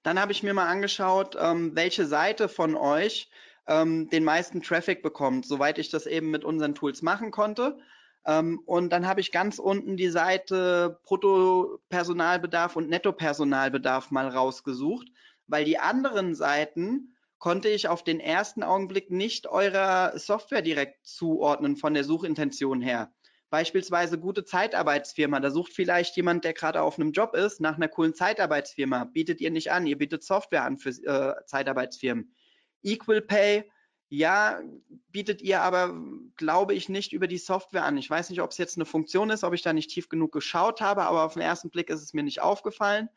Dann habe ich mir mal angeschaut, ähm, welche Seite von euch ähm, den meisten Traffic bekommt, soweit ich das eben mit unseren Tools machen konnte. Ähm, und dann habe ich ganz unten die Seite Bruttopersonalbedarf und Nettopersonalbedarf mal rausgesucht, weil die anderen Seiten konnte ich auf den ersten Augenblick nicht eurer Software direkt zuordnen von der Suchintention her. Beispielsweise gute Zeitarbeitsfirma. Da sucht vielleicht jemand, der gerade auf einem Job ist, nach einer coolen Zeitarbeitsfirma. Bietet ihr nicht an. Ihr bietet Software an für äh, Zeitarbeitsfirmen. Equal Pay, ja, bietet ihr aber, glaube ich, nicht über die Software an. Ich weiß nicht, ob es jetzt eine Funktion ist, ob ich da nicht tief genug geschaut habe, aber auf den ersten Blick ist es mir nicht aufgefallen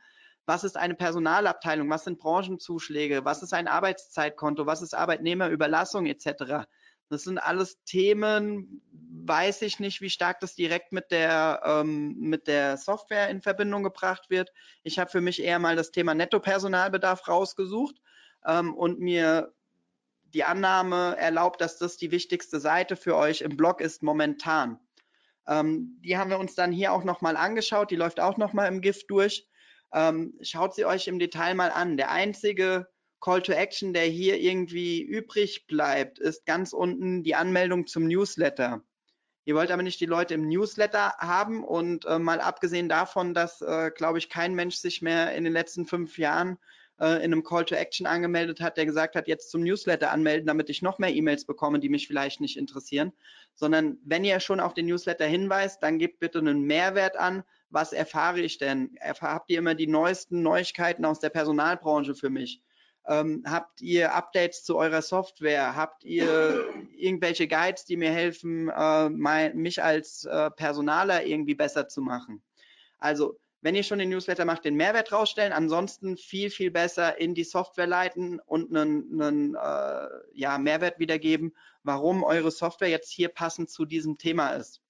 was ist eine Personalabteilung, was sind Branchenzuschläge, was ist ein Arbeitszeitkonto, was ist Arbeitnehmerüberlassung etc. Das sind alles Themen, weiß ich nicht, wie stark das direkt mit der, ähm, mit der Software in Verbindung gebracht wird. Ich habe für mich eher mal das Thema Nettopersonalbedarf rausgesucht ähm, und mir die Annahme erlaubt, dass das die wichtigste Seite für euch im Blog ist momentan. Ähm, die haben wir uns dann hier auch nochmal angeschaut, die läuft auch nochmal im GIF durch. Ähm, schaut sie euch im Detail mal an. Der einzige Call to Action, der hier irgendwie übrig bleibt, ist ganz unten die Anmeldung zum Newsletter. Ihr wollt aber nicht die Leute im Newsletter haben und äh, mal abgesehen davon, dass, äh, glaube ich, kein Mensch sich mehr in den letzten fünf Jahren äh, in einem Call to Action angemeldet hat, der gesagt hat, jetzt zum Newsletter anmelden, damit ich noch mehr E-Mails bekomme, die mich vielleicht nicht interessieren, sondern wenn ihr schon auf den Newsletter hinweist, dann gebt bitte einen Mehrwert an, was erfahre ich denn? Habt ihr immer die neuesten Neuigkeiten aus der Personalbranche für mich? Ähm, habt ihr Updates zu eurer Software? Habt ihr irgendwelche Guides, die mir helfen, äh, mein, mich als äh, Personaler irgendwie besser zu machen? Also, wenn ihr schon den Newsletter macht, den Mehrwert rausstellen. Ansonsten viel, viel besser in die Software leiten und einen, einen äh, ja, Mehrwert wiedergeben, warum eure Software jetzt hier passend zu diesem Thema ist.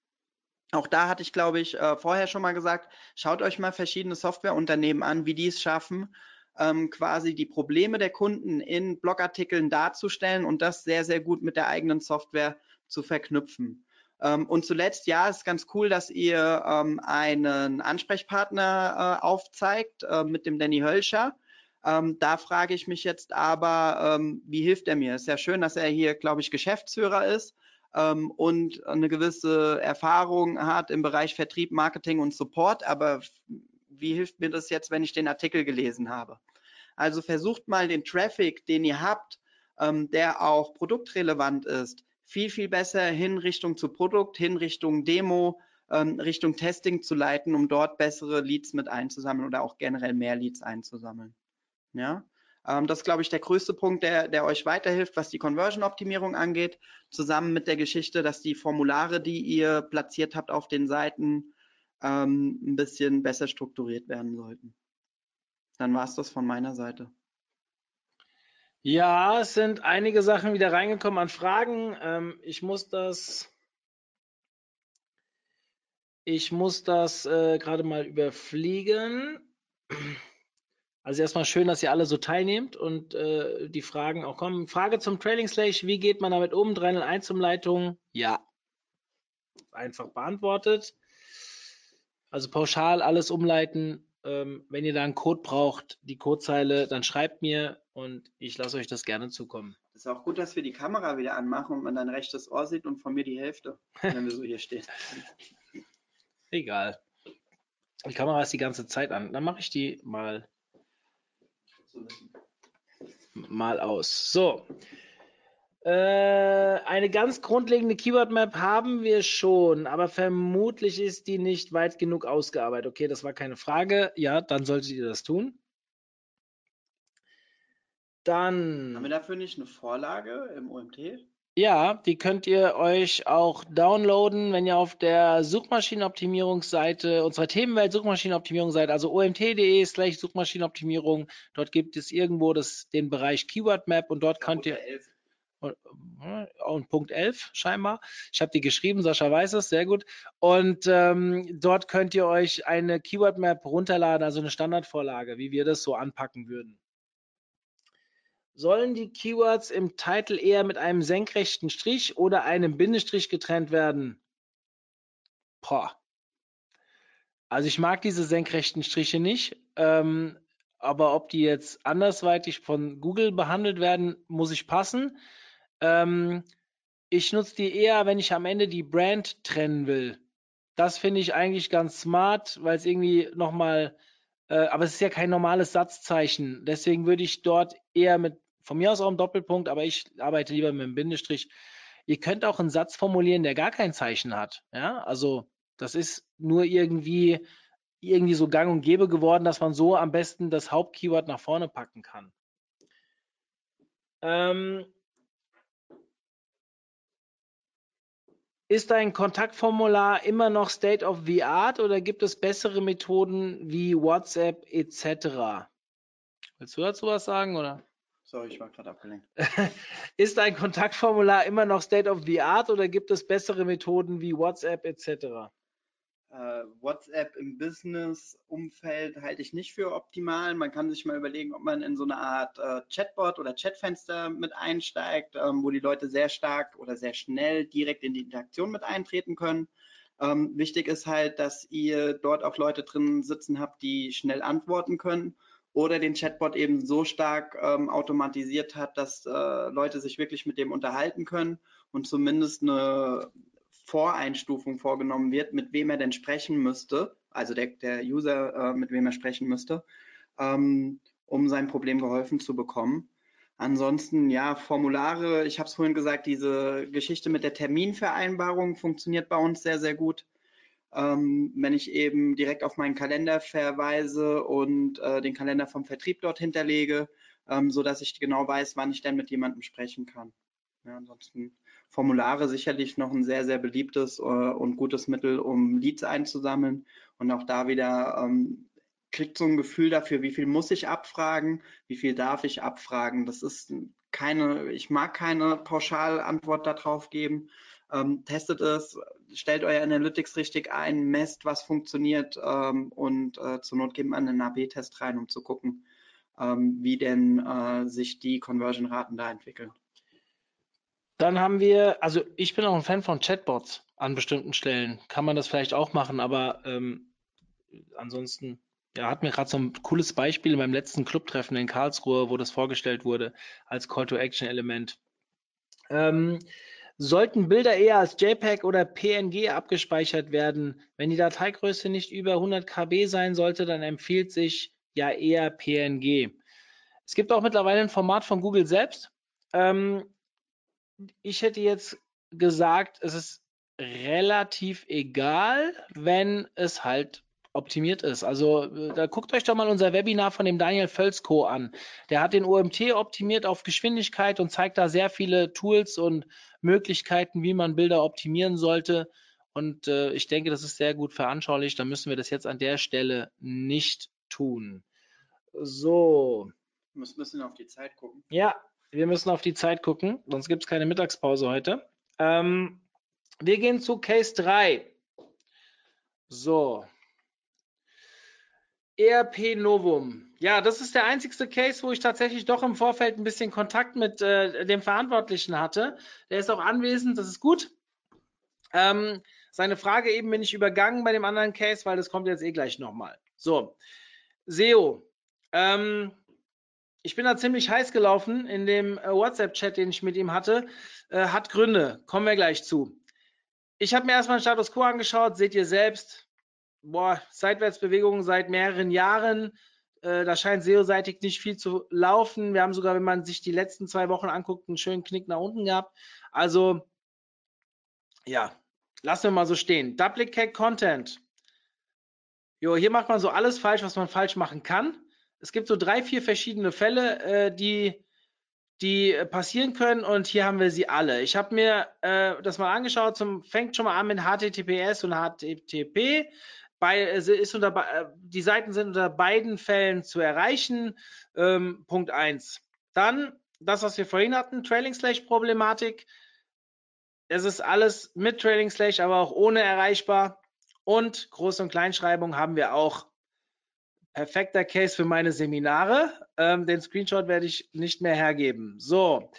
Auch da hatte ich, glaube ich, äh, vorher schon mal gesagt, schaut euch mal verschiedene Softwareunternehmen an, wie die es schaffen, ähm, quasi die Probleme der Kunden in Blogartikeln darzustellen und das sehr, sehr gut mit der eigenen Software zu verknüpfen. Ähm, und zuletzt, ja, ist ganz cool, dass ihr ähm, einen Ansprechpartner äh, aufzeigt äh, mit dem Danny Hölscher. Da frage ich mich jetzt aber, wie hilft er mir? Ist ja schön, dass er hier, glaube ich, Geschäftsführer ist ähm, und eine gewisse Erfahrung hat im Bereich Vertrieb, Marketing und Support. Aber wie hilft mir das jetzt, wenn ich den Artikel gelesen habe? Also versucht mal den Traffic, den ihr habt, ähm, der auch produktrelevant ist, viel, viel besser hin Richtung zu Produkt, hin Richtung Demo ähm, Richtung Testing zu leiten, um dort bessere Leads mit einzusammeln oder auch generell mehr Leads einzusammeln. Ja, ähm, das ist, glaube ich, der größte Punkt, der, der euch weiterhilft, was die Conversion-Optimierung angeht, zusammen mit der Geschichte, dass die Formulare, die ihr platziert habt auf den Seiten, ähm, ein bisschen besser strukturiert werden sollten. Dann war es das von meiner Seite.
Ja, es sind einige Sachen wieder reingekommen an Fragen. Ähm, ich muss das, ich muss das äh, gerade mal überfliegen. Also erstmal schön, dass ihr alle so teilnehmt und äh, die Fragen auch kommen. Frage zum Trailing Slash, wie geht man damit um? 301 Umleitung? Ja. Einfach beantwortet. Also pauschal alles umleiten. Ähm, wenn ihr da einen Code braucht, die Codezeile, dann schreibt mir und ich lasse euch das gerne zukommen.
Es ist auch gut, dass wir die Kamera wieder anmachen und man dein rechtes Ohr sieht und von mir die Hälfte, wenn wir so hier stehen.
Egal. Die Kamera ist die ganze Zeit an. Dann mache ich die mal mal aus. So. Äh, eine ganz grundlegende Keyword Map haben wir schon, aber vermutlich ist die nicht weit genug ausgearbeitet. Okay, das war keine Frage. Ja, dann solltet ihr das tun. Dann.
Haben wir dafür nicht eine Vorlage im OMT?
Ja, die könnt ihr euch auch downloaden, wenn ihr auf der Suchmaschinenoptimierungsseite, unserer Themenwelt Suchmaschinenoptimierungsseite, also omt.de slash Suchmaschinenoptimierung, dort gibt es irgendwo das, den Bereich Keyword Map und dort könnt ihr und, und Punkt 11 scheinbar. Ich habe die geschrieben, Sascha weiß es, sehr gut. Und ähm, dort könnt ihr euch eine Keyword Map runterladen, also eine Standardvorlage, wie wir das so anpacken würden. Sollen die Keywords im Titel eher mit einem senkrechten Strich oder einem Bindestrich getrennt werden? Boah. Also ich mag diese senkrechten Striche nicht, ähm, aber ob die jetzt andersweitig von Google behandelt werden, muss ich passen. Ähm, ich nutze die eher, wenn ich am Ende die Brand trennen will. Das finde ich eigentlich ganz smart, weil es irgendwie nochmal, äh, aber es ist ja kein normales Satzzeichen. Deswegen würde ich dort eher mit von mir aus auch ein Doppelpunkt, aber ich arbeite lieber mit einem Bindestrich. Ihr könnt auch einen Satz formulieren, der gar kein Zeichen hat. Ja, also das ist nur irgendwie, irgendwie so gang und gäbe geworden, dass man so am besten das Hauptkeyword nach vorne packen kann. Ähm, ist ein Kontaktformular immer noch State of the Art oder gibt es bessere Methoden wie WhatsApp etc.? Willst du dazu was sagen oder?
Sorry, ich war gerade abgelenkt.
Ist ein Kontaktformular immer noch State of the Art oder gibt es bessere Methoden wie WhatsApp etc.?
Äh, WhatsApp im Business-Umfeld halte ich nicht für optimal. Man kann sich mal überlegen, ob man in so eine Art äh, Chatbot oder Chatfenster mit einsteigt, ähm, wo die Leute sehr stark oder sehr schnell direkt in die Interaktion mit eintreten können. Ähm, wichtig ist halt, dass ihr dort auch Leute drin sitzen habt, die schnell antworten können oder den Chatbot eben so stark ähm, automatisiert hat, dass äh, Leute sich wirklich mit dem unterhalten können und zumindest eine Voreinstufung vorgenommen wird, mit wem er denn sprechen müsste, also der, der User, äh, mit wem er sprechen müsste, ähm, um sein Problem geholfen zu bekommen. Ansonsten, ja, Formulare, ich habe es vorhin gesagt, diese Geschichte mit der Terminvereinbarung funktioniert bei uns sehr, sehr gut ähm, wenn ich eben direkt auf meinen Kalender verweise und äh, den Kalender vom Vertrieb dort hinterlege, ähm, so ich genau weiß, wann ich denn mit jemandem sprechen kann. Ja, ansonsten Formulare sicherlich noch ein sehr, sehr beliebtes äh, und gutes Mittel, um Leads einzusammeln und auch da wieder ähm, kriegt so ein Gefühl dafür, wie viel muss ich abfragen, wie viel darf ich abfragen. Das ist keine, ich mag keine Pauschalantwort darauf geben, ähm, testet es, stellt euer Analytics richtig ein, messt, was funktioniert ähm, und äh, zur Not gebt man einen AB-Test rein, um zu gucken, ähm, wie denn äh, sich die Conversion-Raten da entwickeln.
Dann haben wir, also ich bin auch ein Fan von Chatbots an bestimmten Stellen. Kann man das vielleicht auch machen, aber ähm, ansonsten, ja, hat mir gerade so ein cooles Beispiel beim letzten Clubtreffen in Karlsruhe, wo das vorgestellt wurde als Call-to-Action-Element. Ähm, Sollten Bilder eher als JPEG oder PNG abgespeichert werden? Wenn die Dateigröße nicht über 100 KB sein sollte, dann empfiehlt sich ja eher PNG. Es gibt auch mittlerweile ein Format von Google selbst. Ähm, ich hätte jetzt gesagt, es ist relativ egal, wenn es halt optimiert ist. Also äh, da guckt euch doch mal unser Webinar von dem Daniel Völzko an. Der hat den OMT optimiert auf Geschwindigkeit und zeigt da sehr viele Tools und Möglichkeiten, wie man Bilder optimieren sollte. Und äh, ich denke, das ist sehr gut veranschaulicht. Da müssen wir das jetzt an der Stelle nicht tun. So.
Wir müssen auf die Zeit gucken.
Ja, wir müssen auf die Zeit gucken, sonst gibt es keine Mittagspause heute. Ähm, wir gehen zu Case 3. So. ERP Novum. Ja, das ist der einzigste Case, wo ich tatsächlich doch im Vorfeld ein bisschen Kontakt mit äh, dem Verantwortlichen hatte. Der ist auch anwesend, das ist gut. Ähm, seine Frage eben bin ich übergangen bei dem anderen Case, weil das kommt jetzt eh gleich nochmal. So, SEO. Ähm, ich bin da ziemlich heiß gelaufen in dem äh, WhatsApp-Chat, den ich mit ihm hatte. Äh, hat Gründe, kommen wir gleich zu. Ich habe mir erstmal den Status Quo angeschaut, seht ihr selbst. Boah, Seitwärtsbewegungen seit mehreren Jahren. Äh, da scheint SEO-seitig nicht viel zu laufen. Wir haben sogar, wenn man sich die letzten zwei Wochen anguckt, einen schönen Knick nach unten gehabt. Also, ja, lassen wir mal so stehen. Duplicate Content. Jo, hier macht man so alles falsch, was man falsch machen kann. Es gibt so drei, vier verschiedene Fälle, äh, die, die passieren können und hier haben wir sie alle. Ich habe mir äh, das mal angeschaut, zum, fängt schon mal an mit HTTPS und HTTP. Bei, ist unter, äh, die Seiten sind unter beiden Fällen zu erreichen. Ähm, Punkt 1. Dann das, was wir vorhin hatten, Trailing Slash Problematik. Es ist alles mit Trailing Slash, aber auch ohne erreichbar. Und Groß- und Kleinschreibung haben wir auch. Perfekter Case für meine Seminare. Ähm, den Screenshot werde ich nicht mehr hergeben. So,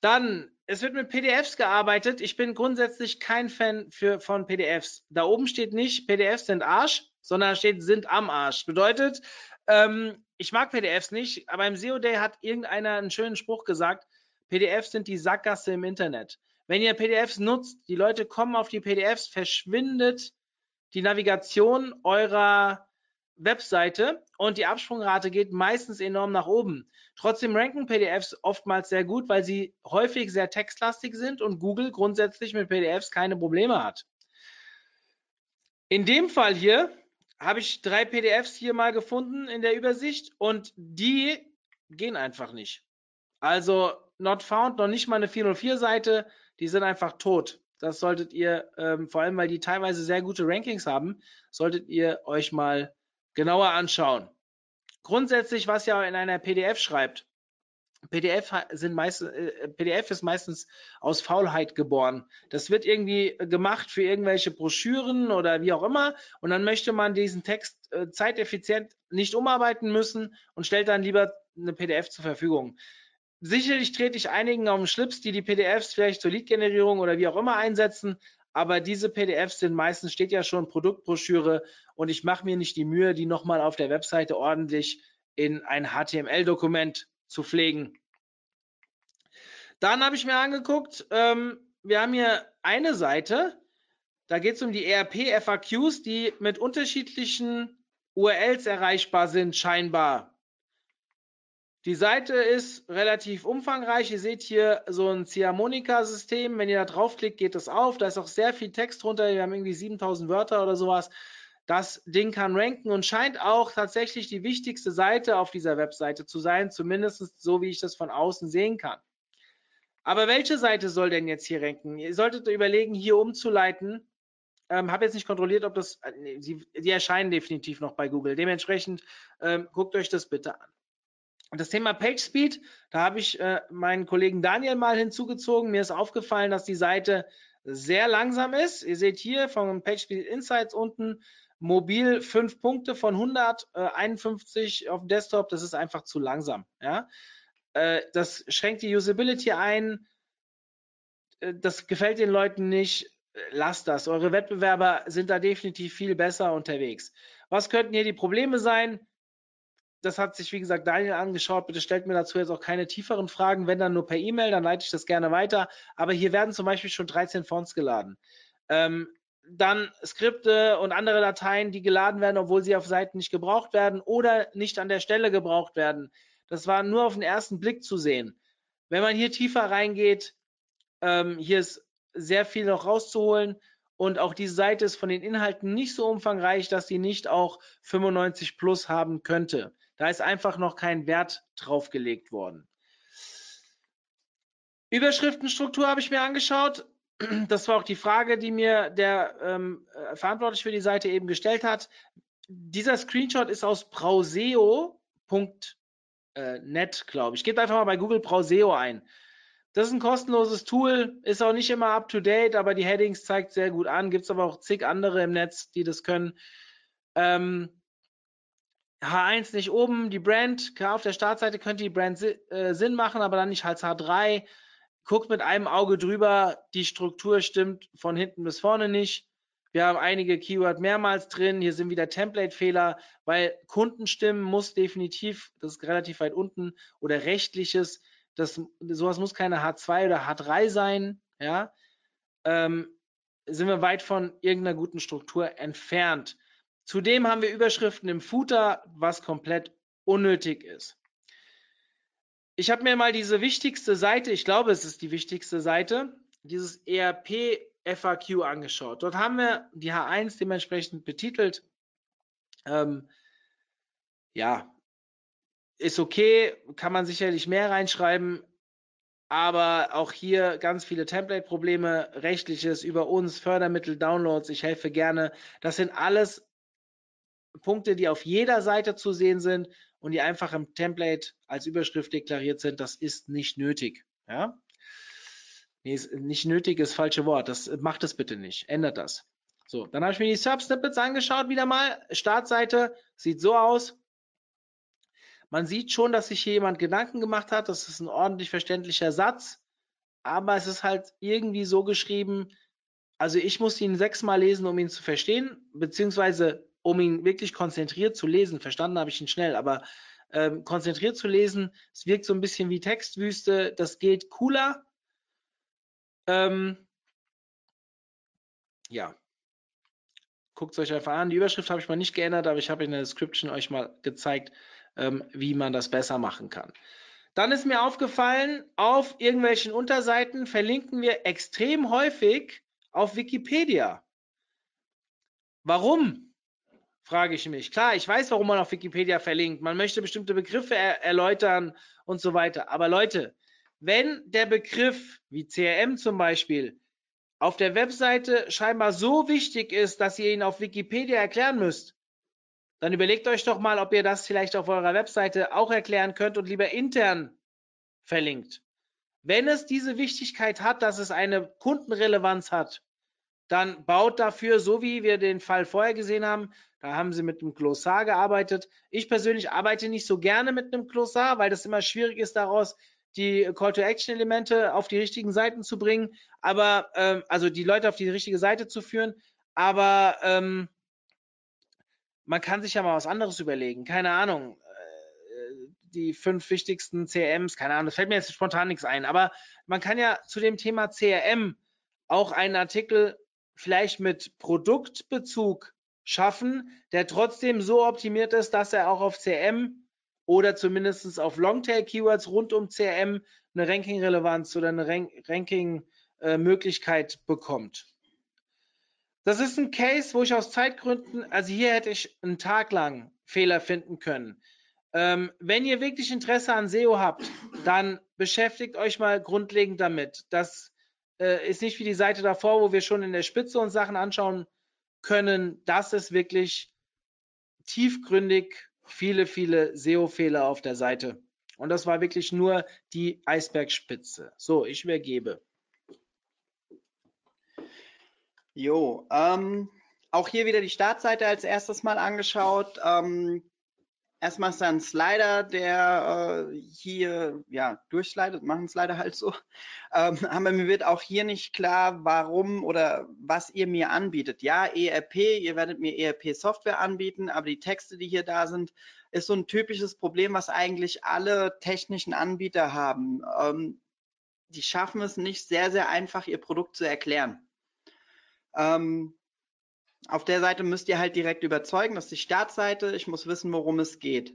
dann, es wird mit PDFs gearbeitet. Ich bin grundsätzlich kein Fan für, von PDFs. Da oben steht nicht, PDFs sind Arsch, sondern steht, sind am Arsch. Bedeutet, ähm, ich mag PDFs nicht, aber im SEO Day hat irgendeiner einen schönen Spruch gesagt, PDFs sind die Sackgasse im Internet. Wenn ihr PDFs nutzt, die Leute kommen auf die PDFs, verschwindet die Navigation eurer Webseite und die Absprungrate geht meistens enorm nach oben. Trotzdem ranken PDFs oftmals sehr gut, weil sie häufig sehr textlastig sind und Google grundsätzlich mit PDFs keine Probleme hat. In dem Fall hier habe ich drei PDFs hier mal gefunden in der Übersicht und die gehen einfach nicht. Also not found, noch nicht mal eine 404 Seite, die sind einfach tot. Das solltet ihr, ähm, vor allem weil die teilweise sehr gute Rankings haben, solltet ihr euch mal genauer anschauen. Grundsätzlich, was ihr in einer PDF schreibt, PDF, sind meist, äh, PDF ist meistens aus Faulheit geboren. Das wird irgendwie gemacht für irgendwelche Broschüren oder wie auch immer. Und dann möchte man diesen Text äh, zeiteffizient nicht umarbeiten müssen und stellt dann lieber eine PDF zur Verfügung. Sicherlich trete ich einigen auf den Schlips, die die PDFs vielleicht zur Lead-Generierung oder wie auch immer einsetzen, aber diese PDFs sind meistens, steht ja schon Produktbroschüre und ich mache mir nicht die Mühe, die nochmal auf der Webseite ordentlich in ein HTML-Dokument zu pflegen. Dann habe ich mir angeguckt, ähm, wir haben hier eine Seite, da geht es um die ERP-FAQs, die mit unterschiedlichen URLs erreichbar sind, scheinbar. Die Seite ist relativ umfangreich. Ihr seht hier so ein Ziehharmonika-System. Wenn ihr da draufklickt, geht das auf. Da ist auch sehr viel Text drunter. Wir haben irgendwie 7000 Wörter oder sowas. Das Ding kann ranken und scheint auch tatsächlich die wichtigste Seite auf dieser Webseite zu sein, zumindest so wie ich das von außen sehen kann. Aber welche Seite soll denn jetzt hier ranken? Ihr solltet überlegen, hier umzuleiten. Ähm, habe jetzt nicht kontrolliert, ob das, äh, nee, die, die, erscheinen definitiv noch bei Google. Dementsprechend ähm, guckt euch das bitte an. Und das Thema PageSpeed, da habe ich äh, meinen Kollegen Daniel mal hinzugezogen. Mir ist aufgefallen, dass die Seite sehr langsam ist. Ihr seht hier von PageSpeed Insights unten mobil 5 Punkte von 100, äh, 51 auf dem Desktop. Das ist einfach zu langsam. Ja? Äh, das schränkt die Usability ein. Äh, das gefällt den Leuten nicht. Lasst das. Eure Wettbewerber sind da definitiv viel besser unterwegs. Was könnten hier die Probleme sein? Das hat sich, wie gesagt, Daniel angeschaut. Bitte stellt mir dazu jetzt auch keine tieferen Fragen. Wenn dann nur per E-Mail, dann leite ich das gerne weiter. Aber hier werden zum Beispiel schon 13 Fonts geladen. Ähm, dann Skripte und andere Dateien, die geladen werden, obwohl sie auf Seiten nicht gebraucht werden oder nicht an der Stelle gebraucht werden. Das war nur auf den ersten Blick zu sehen. Wenn man hier tiefer reingeht, ähm, hier ist sehr viel noch rauszuholen. Und auch diese Seite ist von den Inhalten nicht so umfangreich, dass sie nicht auch 95 plus haben könnte. Da ist einfach noch kein Wert draufgelegt worden. Überschriftenstruktur habe ich mir angeschaut. Das war auch die Frage, die mir der ähm, äh, verantwortlich für die Seite eben gestellt hat. Dieser Screenshot ist aus brauseo.net, glaube ich. Gebt einfach mal bei Google Brauseo ein. Das ist ein kostenloses Tool, ist auch nicht immer up to date, aber die Headings zeigt sehr gut an. Gibt es aber auch zig andere im Netz, die das können. Ähm, H1 nicht oben, die Brand, klar, auf der Startseite könnte die Brand äh, Sinn machen, aber dann nicht als H3. Guckt mit einem Auge drüber, die Struktur stimmt von hinten bis vorne nicht. Wir haben einige Keyword mehrmals drin. Hier sind wieder Template-Fehler, weil Kundenstimmen muss definitiv, das ist relativ weit unten, oder rechtliches, das, sowas muss keine H2 oder H3 sein, ja, ähm, sind wir weit von irgendeiner guten Struktur entfernt. Zudem haben wir Überschriften im Footer, was komplett unnötig ist. Ich habe mir mal diese wichtigste Seite, ich glaube, es ist die wichtigste Seite, dieses ERP FAQ angeschaut. Dort haben wir die H1 dementsprechend betitelt. Ähm, ja, ist okay, kann man sicherlich mehr reinschreiben, aber auch hier ganz viele Template-Probleme, rechtliches über uns, Fördermittel, Downloads, ich helfe gerne. Das sind alles Punkte, die auf jeder Seite zu sehen sind und die einfach im Template als Überschrift deklariert sind. Das ist nicht nötig. Ja? Nee, nicht nötig ist falsche Wort. Das macht es bitte nicht. Ändert das. So, dann habe ich mir die Sub-Snippets angeschaut wieder mal. Startseite sieht so aus. Man sieht schon, dass sich hier jemand Gedanken gemacht hat. Das ist ein ordentlich verständlicher Satz. Aber es ist halt irgendwie so geschrieben, also ich muss ihn sechsmal lesen, um ihn zu verstehen, beziehungsweise um ihn wirklich konzentriert zu lesen. Verstanden habe ich ihn schnell, aber ähm, konzentriert zu lesen, es wirkt so ein bisschen wie Textwüste. Das geht cooler. Ähm, ja, guckt es euch einfach an. Die Überschrift habe ich mal nicht geändert, aber ich habe in der Description euch mal gezeigt, ähm, wie man das besser machen kann. Dann ist mir aufgefallen, auf irgendwelchen Unterseiten verlinken wir extrem häufig auf Wikipedia. Warum? Frage ich mich. Klar, ich weiß, warum man auf Wikipedia verlinkt. Man möchte bestimmte Begriffe er erläutern und so weiter. Aber Leute, wenn der Begriff wie CRM zum Beispiel auf der Webseite scheinbar so wichtig ist, dass ihr ihn auf Wikipedia erklären müsst, dann überlegt euch doch mal, ob ihr das vielleicht auf eurer Webseite auch erklären könnt und lieber intern verlinkt. Wenn es diese Wichtigkeit hat, dass es eine Kundenrelevanz hat, dann baut dafür, so wie wir den Fall vorher gesehen haben, da haben sie mit einem Glossar gearbeitet. Ich persönlich arbeite nicht so gerne mit einem Glossar, weil das immer schwierig ist, daraus die Call-to-Action-Elemente auf die richtigen Seiten zu bringen, aber ähm, also die Leute auf die richtige Seite zu führen. Aber ähm, man kann sich ja mal was anderes überlegen. Keine Ahnung. Äh, die fünf wichtigsten CRMs, keine Ahnung, das fällt mir jetzt spontan nichts ein. Aber man kann ja zu dem Thema CRM auch einen Artikel vielleicht mit Produktbezug schaffen, der trotzdem so optimiert ist, dass er auch auf CRM oder zumindest auf Longtail-Keywords rund um CRM eine Ranking-Relevanz oder eine Ranking-Möglichkeit äh, bekommt. Das ist ein Case, wo ich aus Zeitgründen, also hier hätte ich einen Tag lang Fehler finden können. Ähm, wenn ihr wirklich Interesse an SEO habt, dann beschäftigt euch mal grundlegend damit. Das äh, ist nicht wie die Seite davor, wo wir schon in der Spitze uns Sachen anschauen können. Das ist wirklich tiefgründig viele, viele SEO-Fehler auf der Seite. Und das war wirklich nur die Eisbergspitze. So, ich übergebe.
Jo, ähm, auch hier wieder die Startseite als erstes mal angeschaut. Ähm, erstmal ist da ein Slider, der äh, hier ja durchslidet, machen Slider halt so. Ähm, aber mir wird auch hier nicht klar, warum oder was ihr mir anbietet. Ja, ERP, ihr werdet mir ERP-Software anbieten, aber die Texte, die hier da sind, ist so ein typisches Problem, was eigentlich alle technischen Anbieter haben. Ähm, die schaffen es nicht sehr, sehr einfach, ihr Produkt zu erklären. Ähm, auf der Seite müsst ihr halt direkt überzeugen, das ist die Startseite, ich muss wissen, worum es geht.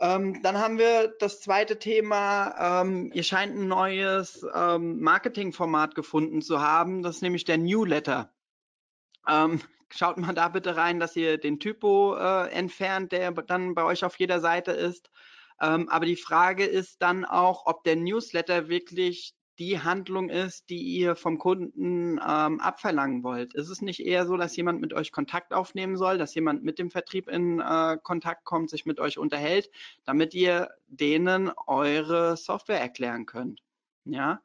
Ähm, dann haben wir das zweite Thema. Ähm, ihr scheint ein neues ähm, Marketingformat gefunden zu haben. Das ist nämlich der Newsletter. Ähm, schaut mal da bitte rein, dass ihr den Typo äh, entfernt, der dann bei euch auf jeder Seite ist. Ähm, aber die Frage ist dann auch, ob der Newsletter wirklich die Handlung ist, die ihr vom Kunden ähm, abverlangen wollt. Ist es nicht eher so, dass jemand mit euch Kontakt aufnehmen soll, dass jemand mit dem Vertrieb in äh, Kontakt kommt, sich mit euch unterhält, damit ihr denen eure Software erklären könnt? Ja.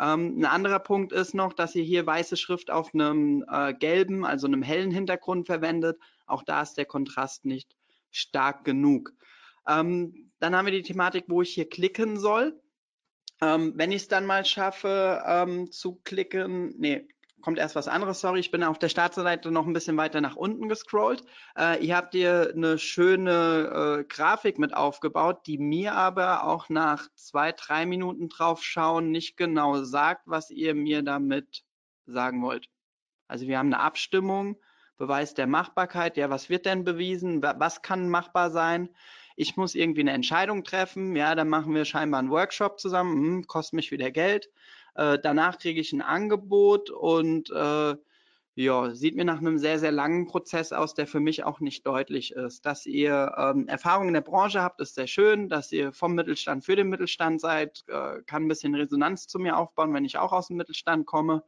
Ähm, ein anderer Punkt ist noch, dass ihr hier weiße Schrift auf einem äh, gelben, also einem hellen Hintergrund verwendet. Auch da ist der Kontrast nicht stark genug. Ähm, dann haben wir die Thematik, wo ich hier klicken soll. Ähm, wenn ich es dann mal schaffe ähm, zu klicken, nee, kommt erst was anderes, sorry, ich bin auf der Startseite noch ein bisschen weiter nach unten gescrollt. Äh, ihr habt hier eine schöne äh, Grafik mit aufgebaut, die mir aber auch nach zwei, drei Minuten draufschauen nicht genau sagt, was ihr mir damit sagen wollt. Also wir haben eine Abstimmung, Beweis der Machbarkeit, ja, was wird denn bewiesen, was kann machbar sein? Ich muss irgendwie eine Entscheidung treffen, ja, dann machen wir scheinbar einen Workshop zusammen, hm, kostet mich wieder Geld. Äh, danach kriege ich ein Angebot und äh, ja, sieht mir nach einem sehr, sehr langen Prozess aus, der für mich auch nicht deutlich ist. Dass ihr ähm, Erfahrung in der Branche habt, ist sehr schön. Dass ihr vom Mittelstand für den Mittelstand seid, äh, kann ein bisschen Resonanz zu mir aufbauen, wenn ich auch aus dem Mittelstand komme.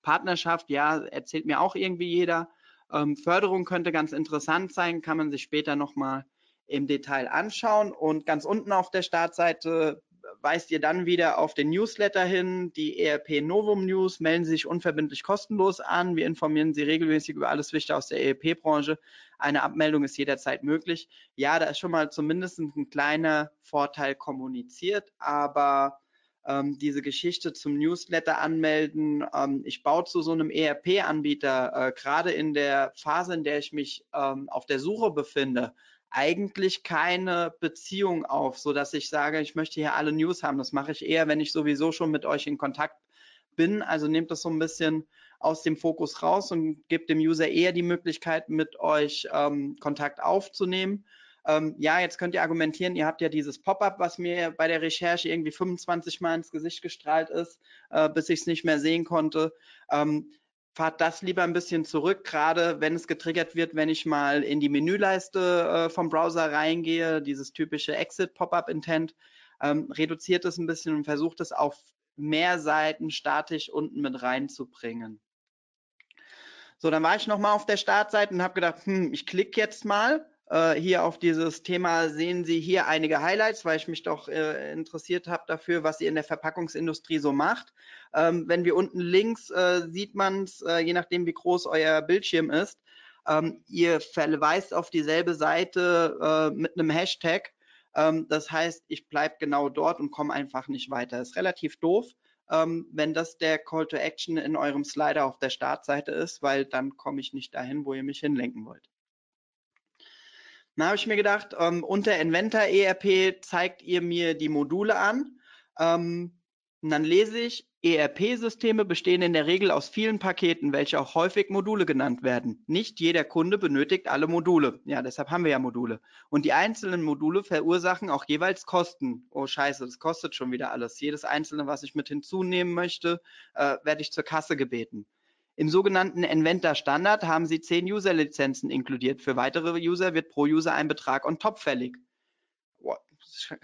Partnerschaft, ja, erzählt mir auch irgendwie jeder. Ähm, Förderung könnte ganz interessant sein, kann man sich später nochmal im Detail anschauen. Und ganz unten auf der Startseite weist ihr dann wieder auf den Newsletter hin, die ERP Novum News, melden Sie sich unverbindlich kostenlos an. Wir informieren Sie regelmäßig über alles Wichtige aus der ERP-Branche. Eine Abmeldung ist jederzeit möglich. Ja, da ist schon mal zumindest ein kleiner Vorteil kommuniziert, aber ähm, diese Geschichte zum Newsletter anmelden, ähm, ich baue zu so einem ERP-Anbieter, äh, gerade in der Phase, in der ich mich ähm, auf der Suche befinde, eigentlich keine Beziehung auf, so dass ich sage, ich möchte hier alle News haben. Das mache ich eher, wenn ich sowieso schon mit euch in Kontakt bin. Also nehmt das so ein bisschen aus dem Fokus raus und gebt dem User eher die Möglichkeit, mit euch ähm, Kontakt aufzunehmen. Ähm, ja, jetzt könnt ihr argumentieren, ihr habt ja dieses Pop-up, was mir bei der Recherche irgendwie 25 Mal ins Gesicht gestrahlt ist, äh, bis ich es nicht mehr sehen konnte. Ähm, fahrt das lieber ein bisschen zurück, gerade wenn es getriggert wird, wenn ich mal in die Menüleiste äh, vom Browser reingehe, dieses typische Exit Pop-up Intent, ähm, reduziert es ein bisschen und versucht es auf mehr Seiten statisch unten mit reinzubringen. So, dann war ich nochmal auf der Startseite und habe gedacht, hm, ich klicke jetzt mal äh, hier auf dieses Thema sehen Sie hier einige Highlights, weil ich mich doch äh, interessiert habe dafür, was ihr in der Verpackungsindustrie so macht. Ähm, wenn wir unten links äh, sieht man es, äh, je nachdem wie groß euer Bildschirm ist, ähm, ihr verweist auf dieselbe Seite äh, mit einem Hashtag. Ähm, das heißt, ich bleibe genau dort und komme einfach nicht weiter. Ist relativ doof. Ähm, wenn das der Call to Action in eurem Slider auf der Startseite ist, weil dann komme ich nicht dahin, wo ihr mich hinlenken wollt. Dann habe ich mir gedacht, ähm, unter Inventor ERP zeigt ihr mir die Module an. Ähm, und dann lese ich, ERP-Systeme bestehen in der Regel aus vielen Paketen, welche auch häufig Module genannt werden. Nicht jeder Kunde benötigt alle Module. Ja, deshalb haben wir ja Module. Und die einzelnen Module verursachen auch jeweils Kosten. Oh scheiße, das kostet schon wieder alles. Jedes einzelne, was ich mit hinzunehmen möchte, äh, werde ich zur Kasse gebeten. Im sogenannten Inventor Standard haben Sie zehn User-Lizenzen inkludiert. Für weitere User wird pro User ein Betrag on top fällig.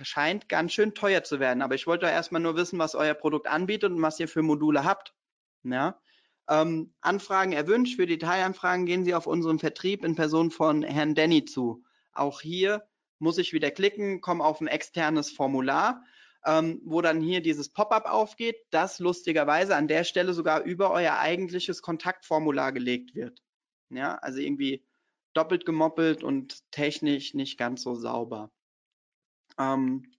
Scheint ganz schön teuer zu werden, aber ich wollte erstmal nur wissen, was euer Produkt anbietet und was ihr für Module habt. Ja. Ähm, Anfragen erwünscht. Für Detailanfragen gehen Sie auf unseren Vertrieb in Person von Herrn Denny zu. Auch hier muss ich wieder klicken, komme auf ein externes Formular ähm, wo dann hier dieses Pop-up aufgeht, das lustigerweise an der Stelle sogar über euer eigentliches Kontaktformular gelegt wird. Ja, also irgendwie doppelt gemoppelt und technisch nicht ganz so sauber. Ähm,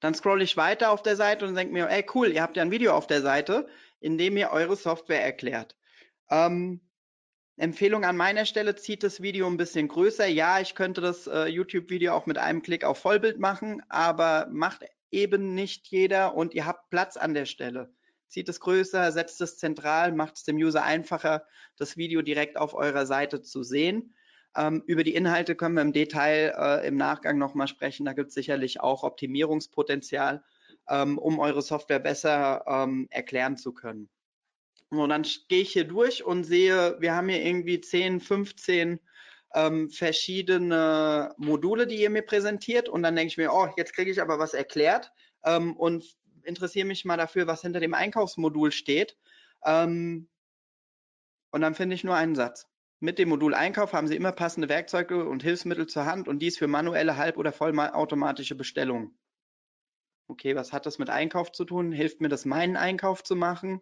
dann scroll ich weiter auf der Seite und denke mir, ey cool, ihr habt ja ein Video auf der Seite, in dem ihr eure Software erklärt. Ähm, Empfehlung an meiner Stelle, zieht das Video ein bisschen größer. Ja, ich könnte das äh, YouTube-Video auch mit einem Klick auf Vollbild machen, aber macht eben nicht jeder und ihr habt Platz an der Stelle. Zieht es größer, setzt es zentral, macht es dem User einfacher, das Video direkt auf eurer Seite zu sehen. Ähm, über die Inhalte können wir im Detail äh, im Nachgang nochmal sprechen. Da gibt es sicherlich auch Optimierungspotenzial, ähm, um eure Software besser ähm, erklären zu können. Und dann gehe ich hier durch und sehe, wir haben hier irgendwie 10, 15 ähm, verschiedene Module, die ihr mir präsentiert. Und dann denke ich mir, oh, jetzt kriege ich aber was erklärt ähm, und interessiere mich mal dafür, was hinter dem Einkaufsmodul steht. Ähm, und dann finde ich nur einen Satz. Mit dem Modul Einkauf haben Sie immer passende Werkzeuge und Hilfsmittel zur Hand und dies für manuelle, halb- oder vollautomatische Bestellungen. Okay, was hat das mit Einkauf zu tun? Hilft mir das, meinen Einkauf zu machen?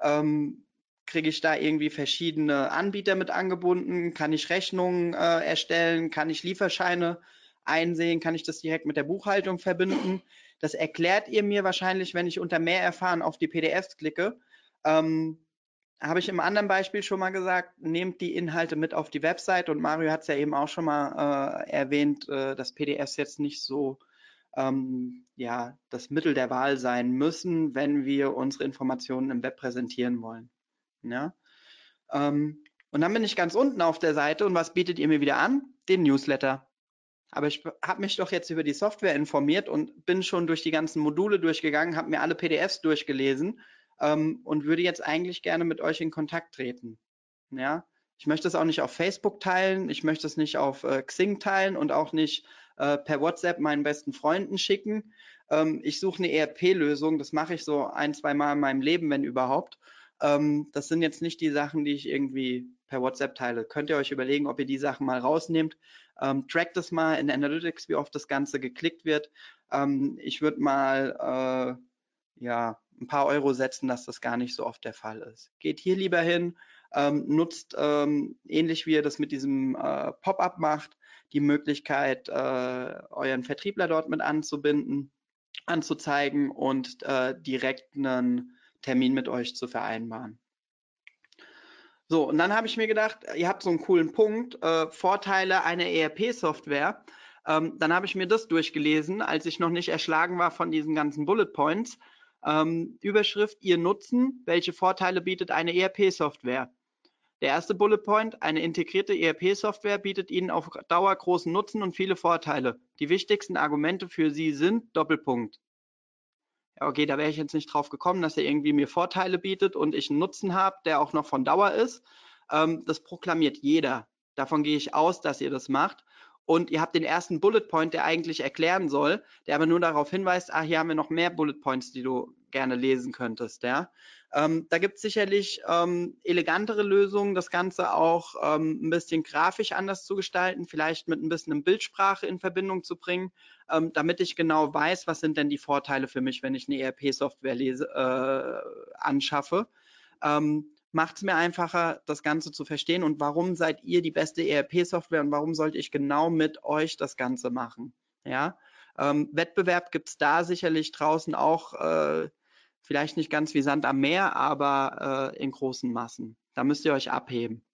Ähm, Kriege ich da irgendwie verschiedene Anbieter mit angebunden? Kann ich Rechnungen äh, erstellen? Kann ich Lieferscheine einsehen? Kann ich das direkt mit der Buchhaltung verbinden? Das erklärt ihr mir wahrscheinlich, wenn ich unter mehr erfahren auf die PDFs klicke. Ähm, habe ich im anderen Beispiel schon mal gesagt, nehmt die Inhalte mit auf die Website und Mario hat es ja eben auch schon mal äh, erwähnt, äh, dass PDFs jetzt nicht so ähm, ja, das Mittel der Wahl sein müssen, wenn wir unsere Informationen im Web präsentieren wollen. Ja? Ähm, und dann bin ich ganz unten auf der Seite und was bietet ihr mir wieder an? Den Newsletter. Aber ich habe mich doch jetzt über die Software informiert und bin schon durch die ganzen Module durchgegangen, habe mir alle PDFs durchgelesen ähm, und würde jetzt eigentlich gerne mit euch in Kontakt treten. Ja, ich möchte es auch nicht auf Facebook teilen, ich möchte es nicht auf äh, Xing teilen und auch nicht äh, per WhatsApp meinen besten Freunden schicken. Ähm, ich suche eine ERP-Lösung, das mache ich so ein, zwei Mal in meinem Leben, wenn überhaupt. Ähm, das sind jetzt nicht die Sachen, die ich irgendwie per WhatsApp teile. Könnt ihr euch überlegen, ob ihr die Sachen mal rausnehmt. Ähm, trackt es mal in Analytics, wie oft das Ganze geklickt wird. Ähm, ich würde mal äh, ja, ein paar Euro setzen, dass das gar nicht so oft der Fall ist. Geht hier lieber hin, ähm, nutzt ähm, ähnlich wie ihr das mit diesem äh, Pop-up macht, die Möglichkeit, äh, euren Vertriebler dort mit anzubinden, anzuzeigen und äh, direkt einen Termin mit euch zu vereinbaren. So, und dann habe ich mir gedacht, ihr habt so einen coolen Punkt, äh, Vorteile einer ERP-Software. Ähm, dann habe ich mir das durchgelesen, als ich noch nicht erschlagen war von diesen ganzen Bullet Points. Ähm, Überschrift, Ihr Nutzen, welche Vorteile bietet eine ERP-Software? Der erste Bullet Point, eine integrierte ERP-Software bietet Ihnen auf Dauer großen Nutzen und viele Vorteile. Die wichtigsten Argumente für Sie sind Doppelpunkt. Okay, da wäre ich jetzt nicht drauf gekommen, dass er irgendwie mir Vorteile bietet und ich einen Nutzen habe, der auch noch von Dauer ist. Ähm, das proklamiert jeder. Davon gehe ich aus, dass ihr das macht und ihr habt den ersten Bullet Point, der eigentlich erklären soll, der aber nur darauf hinweist, ah, hier haben wir noch mehr Bullet Points, die du gerne lesen könntest. Ja? Ähm, da gibt es sicherlich ähm, elegantere Lösungen, das Ganze auch ähm, ein bisschen grafisch anders zu gestalten, vielleicht mit ein bisschen Bildsprache in Verbindung zu bringen, ähm, damit ich genau weiß, was sind denn die Vorteile für mich, wenn ich eine ERP-Software äh, anschaffe. Ähm, macht es mir einfacher, das Ganze zu verstehen und warum seid ihr die beste ERP-Software und warum sollte ich genau mit euch das Ganze machen. Ja, ähm, Wettbewerb gibt es da sicherlich draußen auch, äh, vielleicht nicht ganz wie Sand am Meer, aber äh, in großen Massen. Da müsst ihr euch abheben.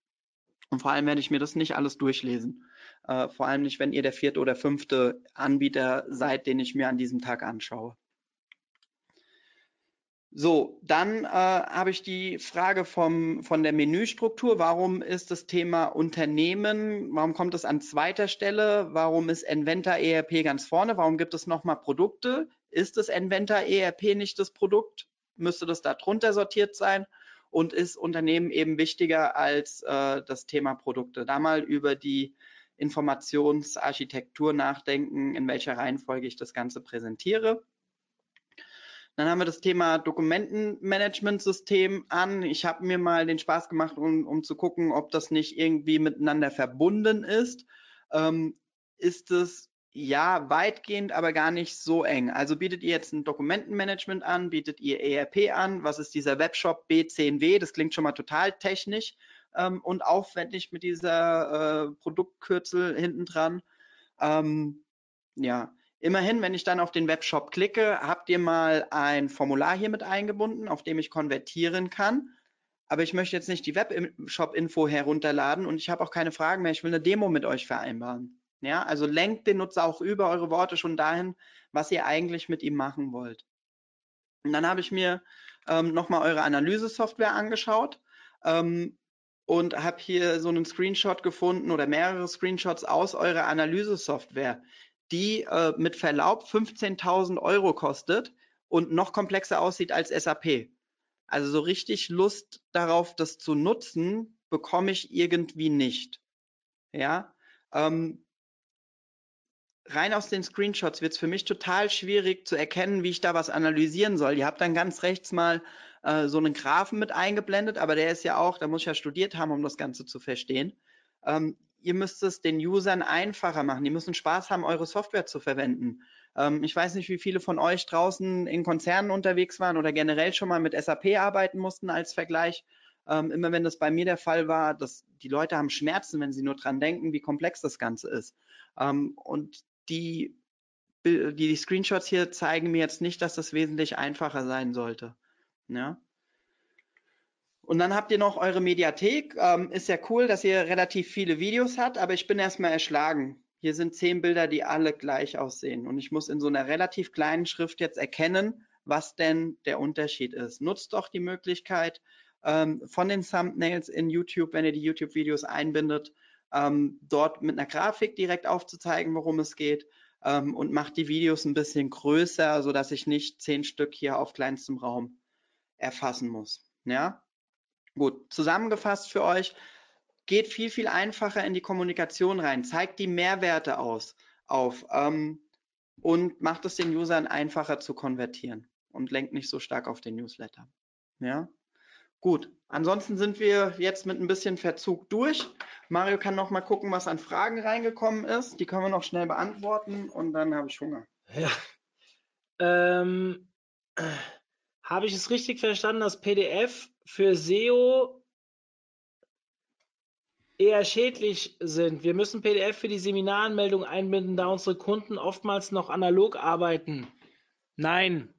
Und vor allem werde ich mir das nicht alles durchlesen. Äh, vor allem nicht, wenn ihr der vierte oder fünfte Anbieter seid, den ich mir an diesem Tag anschaue. So, dann äh, habe ich die Frage vom, von der Menüstruktur. Warum ist das Thema Unternehmen, warum kommt es an zweiter Stelle? Warum ist Enventa ERP ganz vorne? Warum gibt es nochmal Produkte? Ist das Enventa ERP nicht das Produkt? Müsste das da drunter sortiert sein? Und ist Unternehmen eben wichtiger als äh, das Thema Produkte? Da mal über die Informationsarchitektur nachdenken, in welcher Reihenfolge ich das Ganze präsentiere. Dann haben wir das Thema Dokumentenmanagementsystem an. Ich habe mir mal den Spaß gemacht, um, um, zu gucken, ob das nicht irgendwie miteinander verbunden ist. Ähm, ist es ja weitgehend, aber gar nicht so eng. Also bietet ihr jetzt ein Dokumentenmanagement an, bietet ihr ERP an? Was ist dieser Webshop B10W? Das klingt schon mal total technisch ähm, und aufwendig mit dieser äh, Produktkürzel hinten dran. Ähm, ja, Immerhin, wenn ich dann auf den Webshop klicke, habt ihr mal ein Formular hier mit eingebunden, auf dem ich konvertieren kann. Aber ich möchte jetzt nicht die Webshop-Info herunterladen und ich habe auch keine Fragen mehr. Ich will eine Demo mit euch vereinbaren. Ja, also lenkt den Nutzer auch über eure Worte schon dahin, was ihr eigentlich mit ihm machen wollt. Und dann habe ich mir ähm, nochmal eure Analyse-Software angeschaut. Ähm, und habe hier so einen Screenshot gefunden oder mehrere Screenshots aus eurer Analyse-Software, die äh, mit Verlaub 15.000 Euro kostet und noch komplexer aussieht als SAP. Also so richtig Lust darauf, das zu nutzen, bekomme ich irgendwie nicht. Ja, ähm, rein aus den Screenshots wird es für mich total schwierig zu erkennen, wie ich da was analysieren soll. Ihr habt dann ganz rechts mal äh, so einen Graphen mit eingeblendet, aber der ist ja auch, da muss ich ja studiert haben, um das Ganze zu verstehen. Ähm, ihr müsst es den Usern einfacher machen. Die müssen Spaß haben, eure Software zu verwenden. Ähm, ich weiß nicht, wie viele von euch draußen in Konzernen unterwegs waren oder generell schon mal mit SAP arbeiten mussten als Vergleich. Ähm, immer wenn das bei mir der Fall war, dass die Leute haben Schmerzen, wenn sie nur dran denken, wie komplex das Ganze ist. Ähm, und die, die Screenshots hier zeigen mir jetzt nicht, dass das wesentlich einfacher sein sollte. Ja. Und dann habt ihr noch eure Mediathek. Ähm, ist ja cool, dass ihr relativ viele Videos habt, aber ich bin erstmal erschlagen. Hier sind zehn Bilder, die alle gleich aussehen. Und ich muss in so einer relativ kleinen Schrift jetzt erkennen, was denn der Unterschied ist. Nutzt doch die Möglichkeit ähm, von den Thumbnails in YouTube, wenn ihr die YouTube-Videos einbindet, ähm, dort mit einer Grafik direkt aufzuzeigen, worum es geht ähm, und macht die Videos ein bisschen größer, sodass ich nicht zehn Stück hier auf kleinstem Raum erfassen muss. Ja, gut. Zusammengefasst für euch geht viel viel einfacher in die Kommunikation rein, zeigt die Mehrwerte aus auf ähm, und macht es den Usern einfacher zu konvertieren und lenkt nicht so stark auf den Newsletter. Ja. Gut, ansonsten sind wir jetzt mit ein bisschen Verzug durch. Mario kann noch mal gucken, was an Fragen reingekommen ist. Die können wir noch schnell beantworten und dann habe ich Hunger.
Ja. Ähm, habe ich es richtig verstanden, dass PDF für SEO eher schädlich sind? Wir müssen PDF für die Seminaranmeldung einbinden, da unsere Kunden oftmals noch analog arbeiten. Nein,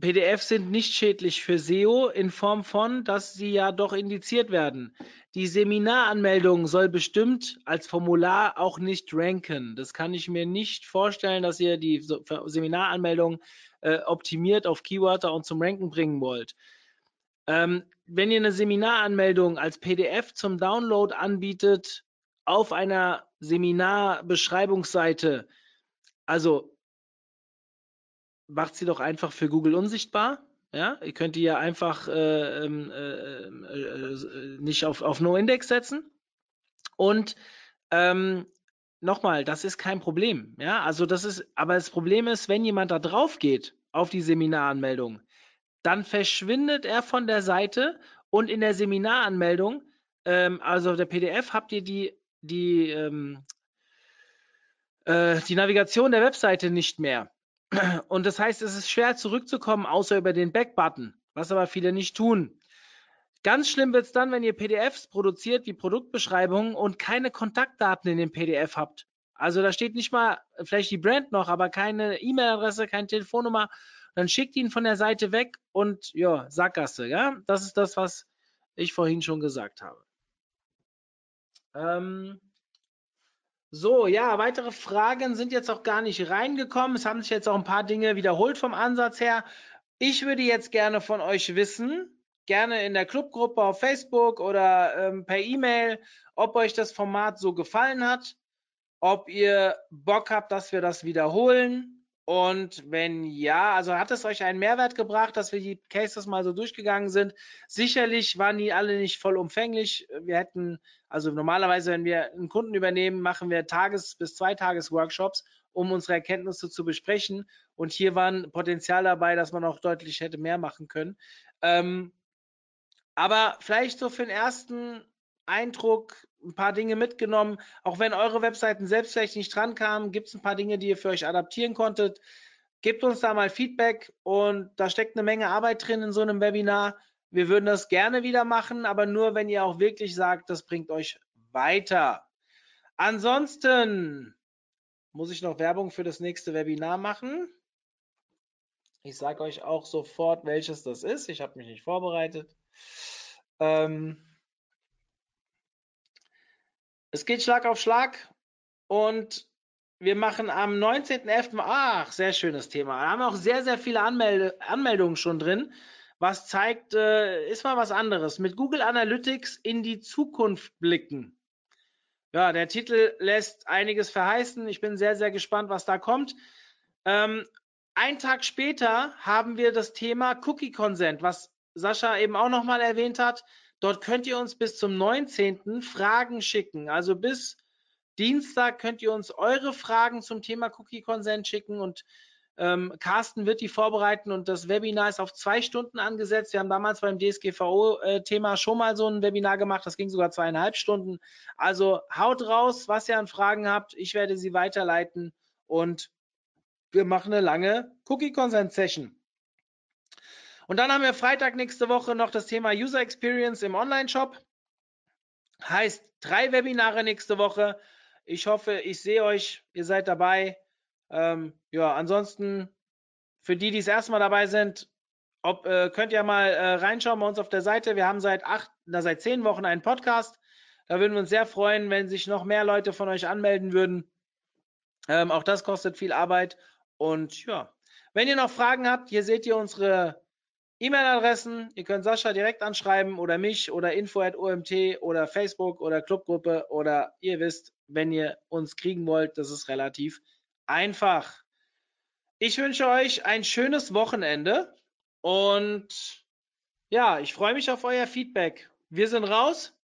PDF sind nicht schädlich für SEO in Form von, dass sie ja doch indiziert werden. Die Seminaranmeldung soll bestimmt als Formular auch nicht ranken. Das kann ich mir nicht vorstellen, dass ihr die Seminaranmeldung äh, optimiert auf Keywörter und zum Ranken bringen wollt. Ähm, wenn ihr eine Seminaranmeldung als PDF zum Download anbietet auf einer Seminarbeschreibungsseite, also macht sie doch einfach für Google unsichtbar. Ja, ihr könnt die ja einfach äh, ähm, äh, äh, nicht auf, auf No-Index setzen. Und ähm, nochmal, das ist kein Problem. Ja, also das ist, aber das Problem ist, wenn jemand da drauf geht auf die Seminaranmeldung, dann verschwindet er von der Seite und in der Seminaranmeldung, ähm, also auf der PDF, habt ihr die, die, ähm, äh, die Navigation der Webseite nicht mehr. Und das heißt, es ist schwer zurückzukommen, außer über den Back-Button, was aber viele nicht tun. Ganz schlimm wird es dann, wenn ihr PDFs produziert wie Produktbeschreibungen und keine Kontaktdaten in dem PDF habt. Also da steht nicht mal vielleicht die Brand noch, aber keine E-Mail-Adresse, keine Telefonnummer. Dann schickt ihn von der Seite weg und ja, Sackgasse. Ja, das ist das, was ich vorhin schon gesagt habe. Ähm, so, ja, weitere Fragen sind jetzt auch gar nicht reingekommen. Es haben sich jetzt auch ein paar Dinge wiederholt vom Ansatz her. Ich würde jetzt gerne von euch wissen, gerne in der Clubgruppe auf Facebook oder ähm, per E-Mail, ob euch das Format so gefallen hat, ob ihr Bock habt, dass wir das wiederholen und wenn ja, also hat es euch einen Mehrwert gebracht, dass wir die Cases mal so durchgegangen sind? Sicherlich waren die alle nicht vollumfänglich. Wir hätten, also normalerweise, wenn wir einen Kunden übernehmen, machen wir Tages- bis Zweitages-Workshops, um unsere Erkenntnisse zu besprechen. Und hier waren Potenzial dabei, dass man auch deutlich hätte mehr machen können. Ähm, aber vielleicht so für den ersten Eindruck ein paar Dinge mitgenommen. Auch wenn eure Webseiten selbst vielleicht nicht dran kamen, gibt es ein paar Dinge, die ihr für euch adaptieren konntet. Gebt uns da mal Feedback und da steckt eine Menge Arbeit drin in so einem Webinar. Wir würden das gerne wieder machen, aber nur, wenn ihr auch wirklich sagt, das bringt euch weiter. Ansonsten muss ich noch Werbung für das nächste Webinar machen. Ich sage euch auch sofort, welches das ist. Ich habe mich nicht vorbereitet. Ähm, es geht Schlag auf Schlag und wir machen am 19.11. Ach, sehr schönes Thema. Wir haben auch sehr, sehr viele Anmelde Anmeldungen schon drin. Was zeigt, äh, ist mal was anderes. Mit Google Analytics in die Zukunft blicken. Ja, der Titel lässt einiges verheißen. Ich bin sehr, sehr gespannt, was da kommt. Ähm, ein Tag später haben wir das Thema Cookie Consent, was Sascha eben auch nochmal erwähnt hat. Dort könnt ihr uns bis zum 19. Fragen schicken. Also bis Dienstag könnt ihr uns eure Fragen zum Thema Cookie Consent schicken und ähm, Carsten wird die vorbereiten und das Webinar ist auf zwei Stunden angesetzt. Wir haben damals beim DSGVO-Thema schon mal so ein Webinar gemacht. Das ging sogar zweieinhalb Stunden. Also haut raus, was ihr an Fragen habt. Ich werde sie weiterleiten und wir machen eine lange Cookie Consent Session. Und dann haben wir Freitag nächste Woche noch das Thema User Experience im Online-Shop. Heißt drei Webinare nächste Woche. Ich hoffe, ich sehe euch, ihr seid dabei. Ähm, ja, ansonsten für die, die das erste Mal dabei sind, ob, äh, könnt ihr mal äh, reinschauen bei uns auf der Seite. Wir haben seit acht, na, seit zehn Wochen einen Podcast. Da würden wir uns sehr freuen, wenn sich noch mehr Leute von euch anmelden würden. Ähm, auch das kostet viel Arbeit. Und ja, wenn ihr noch Fragen habt, hier seht ihr unsere E-Mail-Adressen. Ihr könnt Sascha direkt anschreiben oder mich oder info.omt oder Facebook oder Clubgruppe oder ihr wisst, wenn ihr uns kriegen wollt, das ist relativ einfach. Ich wünsche euch ein schönes Wochenende und ja, ich freue mich auf euer Feedback. Wir sind raus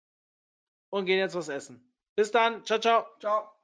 und gehen jetzt was essen. Bis dann. Ciao, ciao.
Ciao.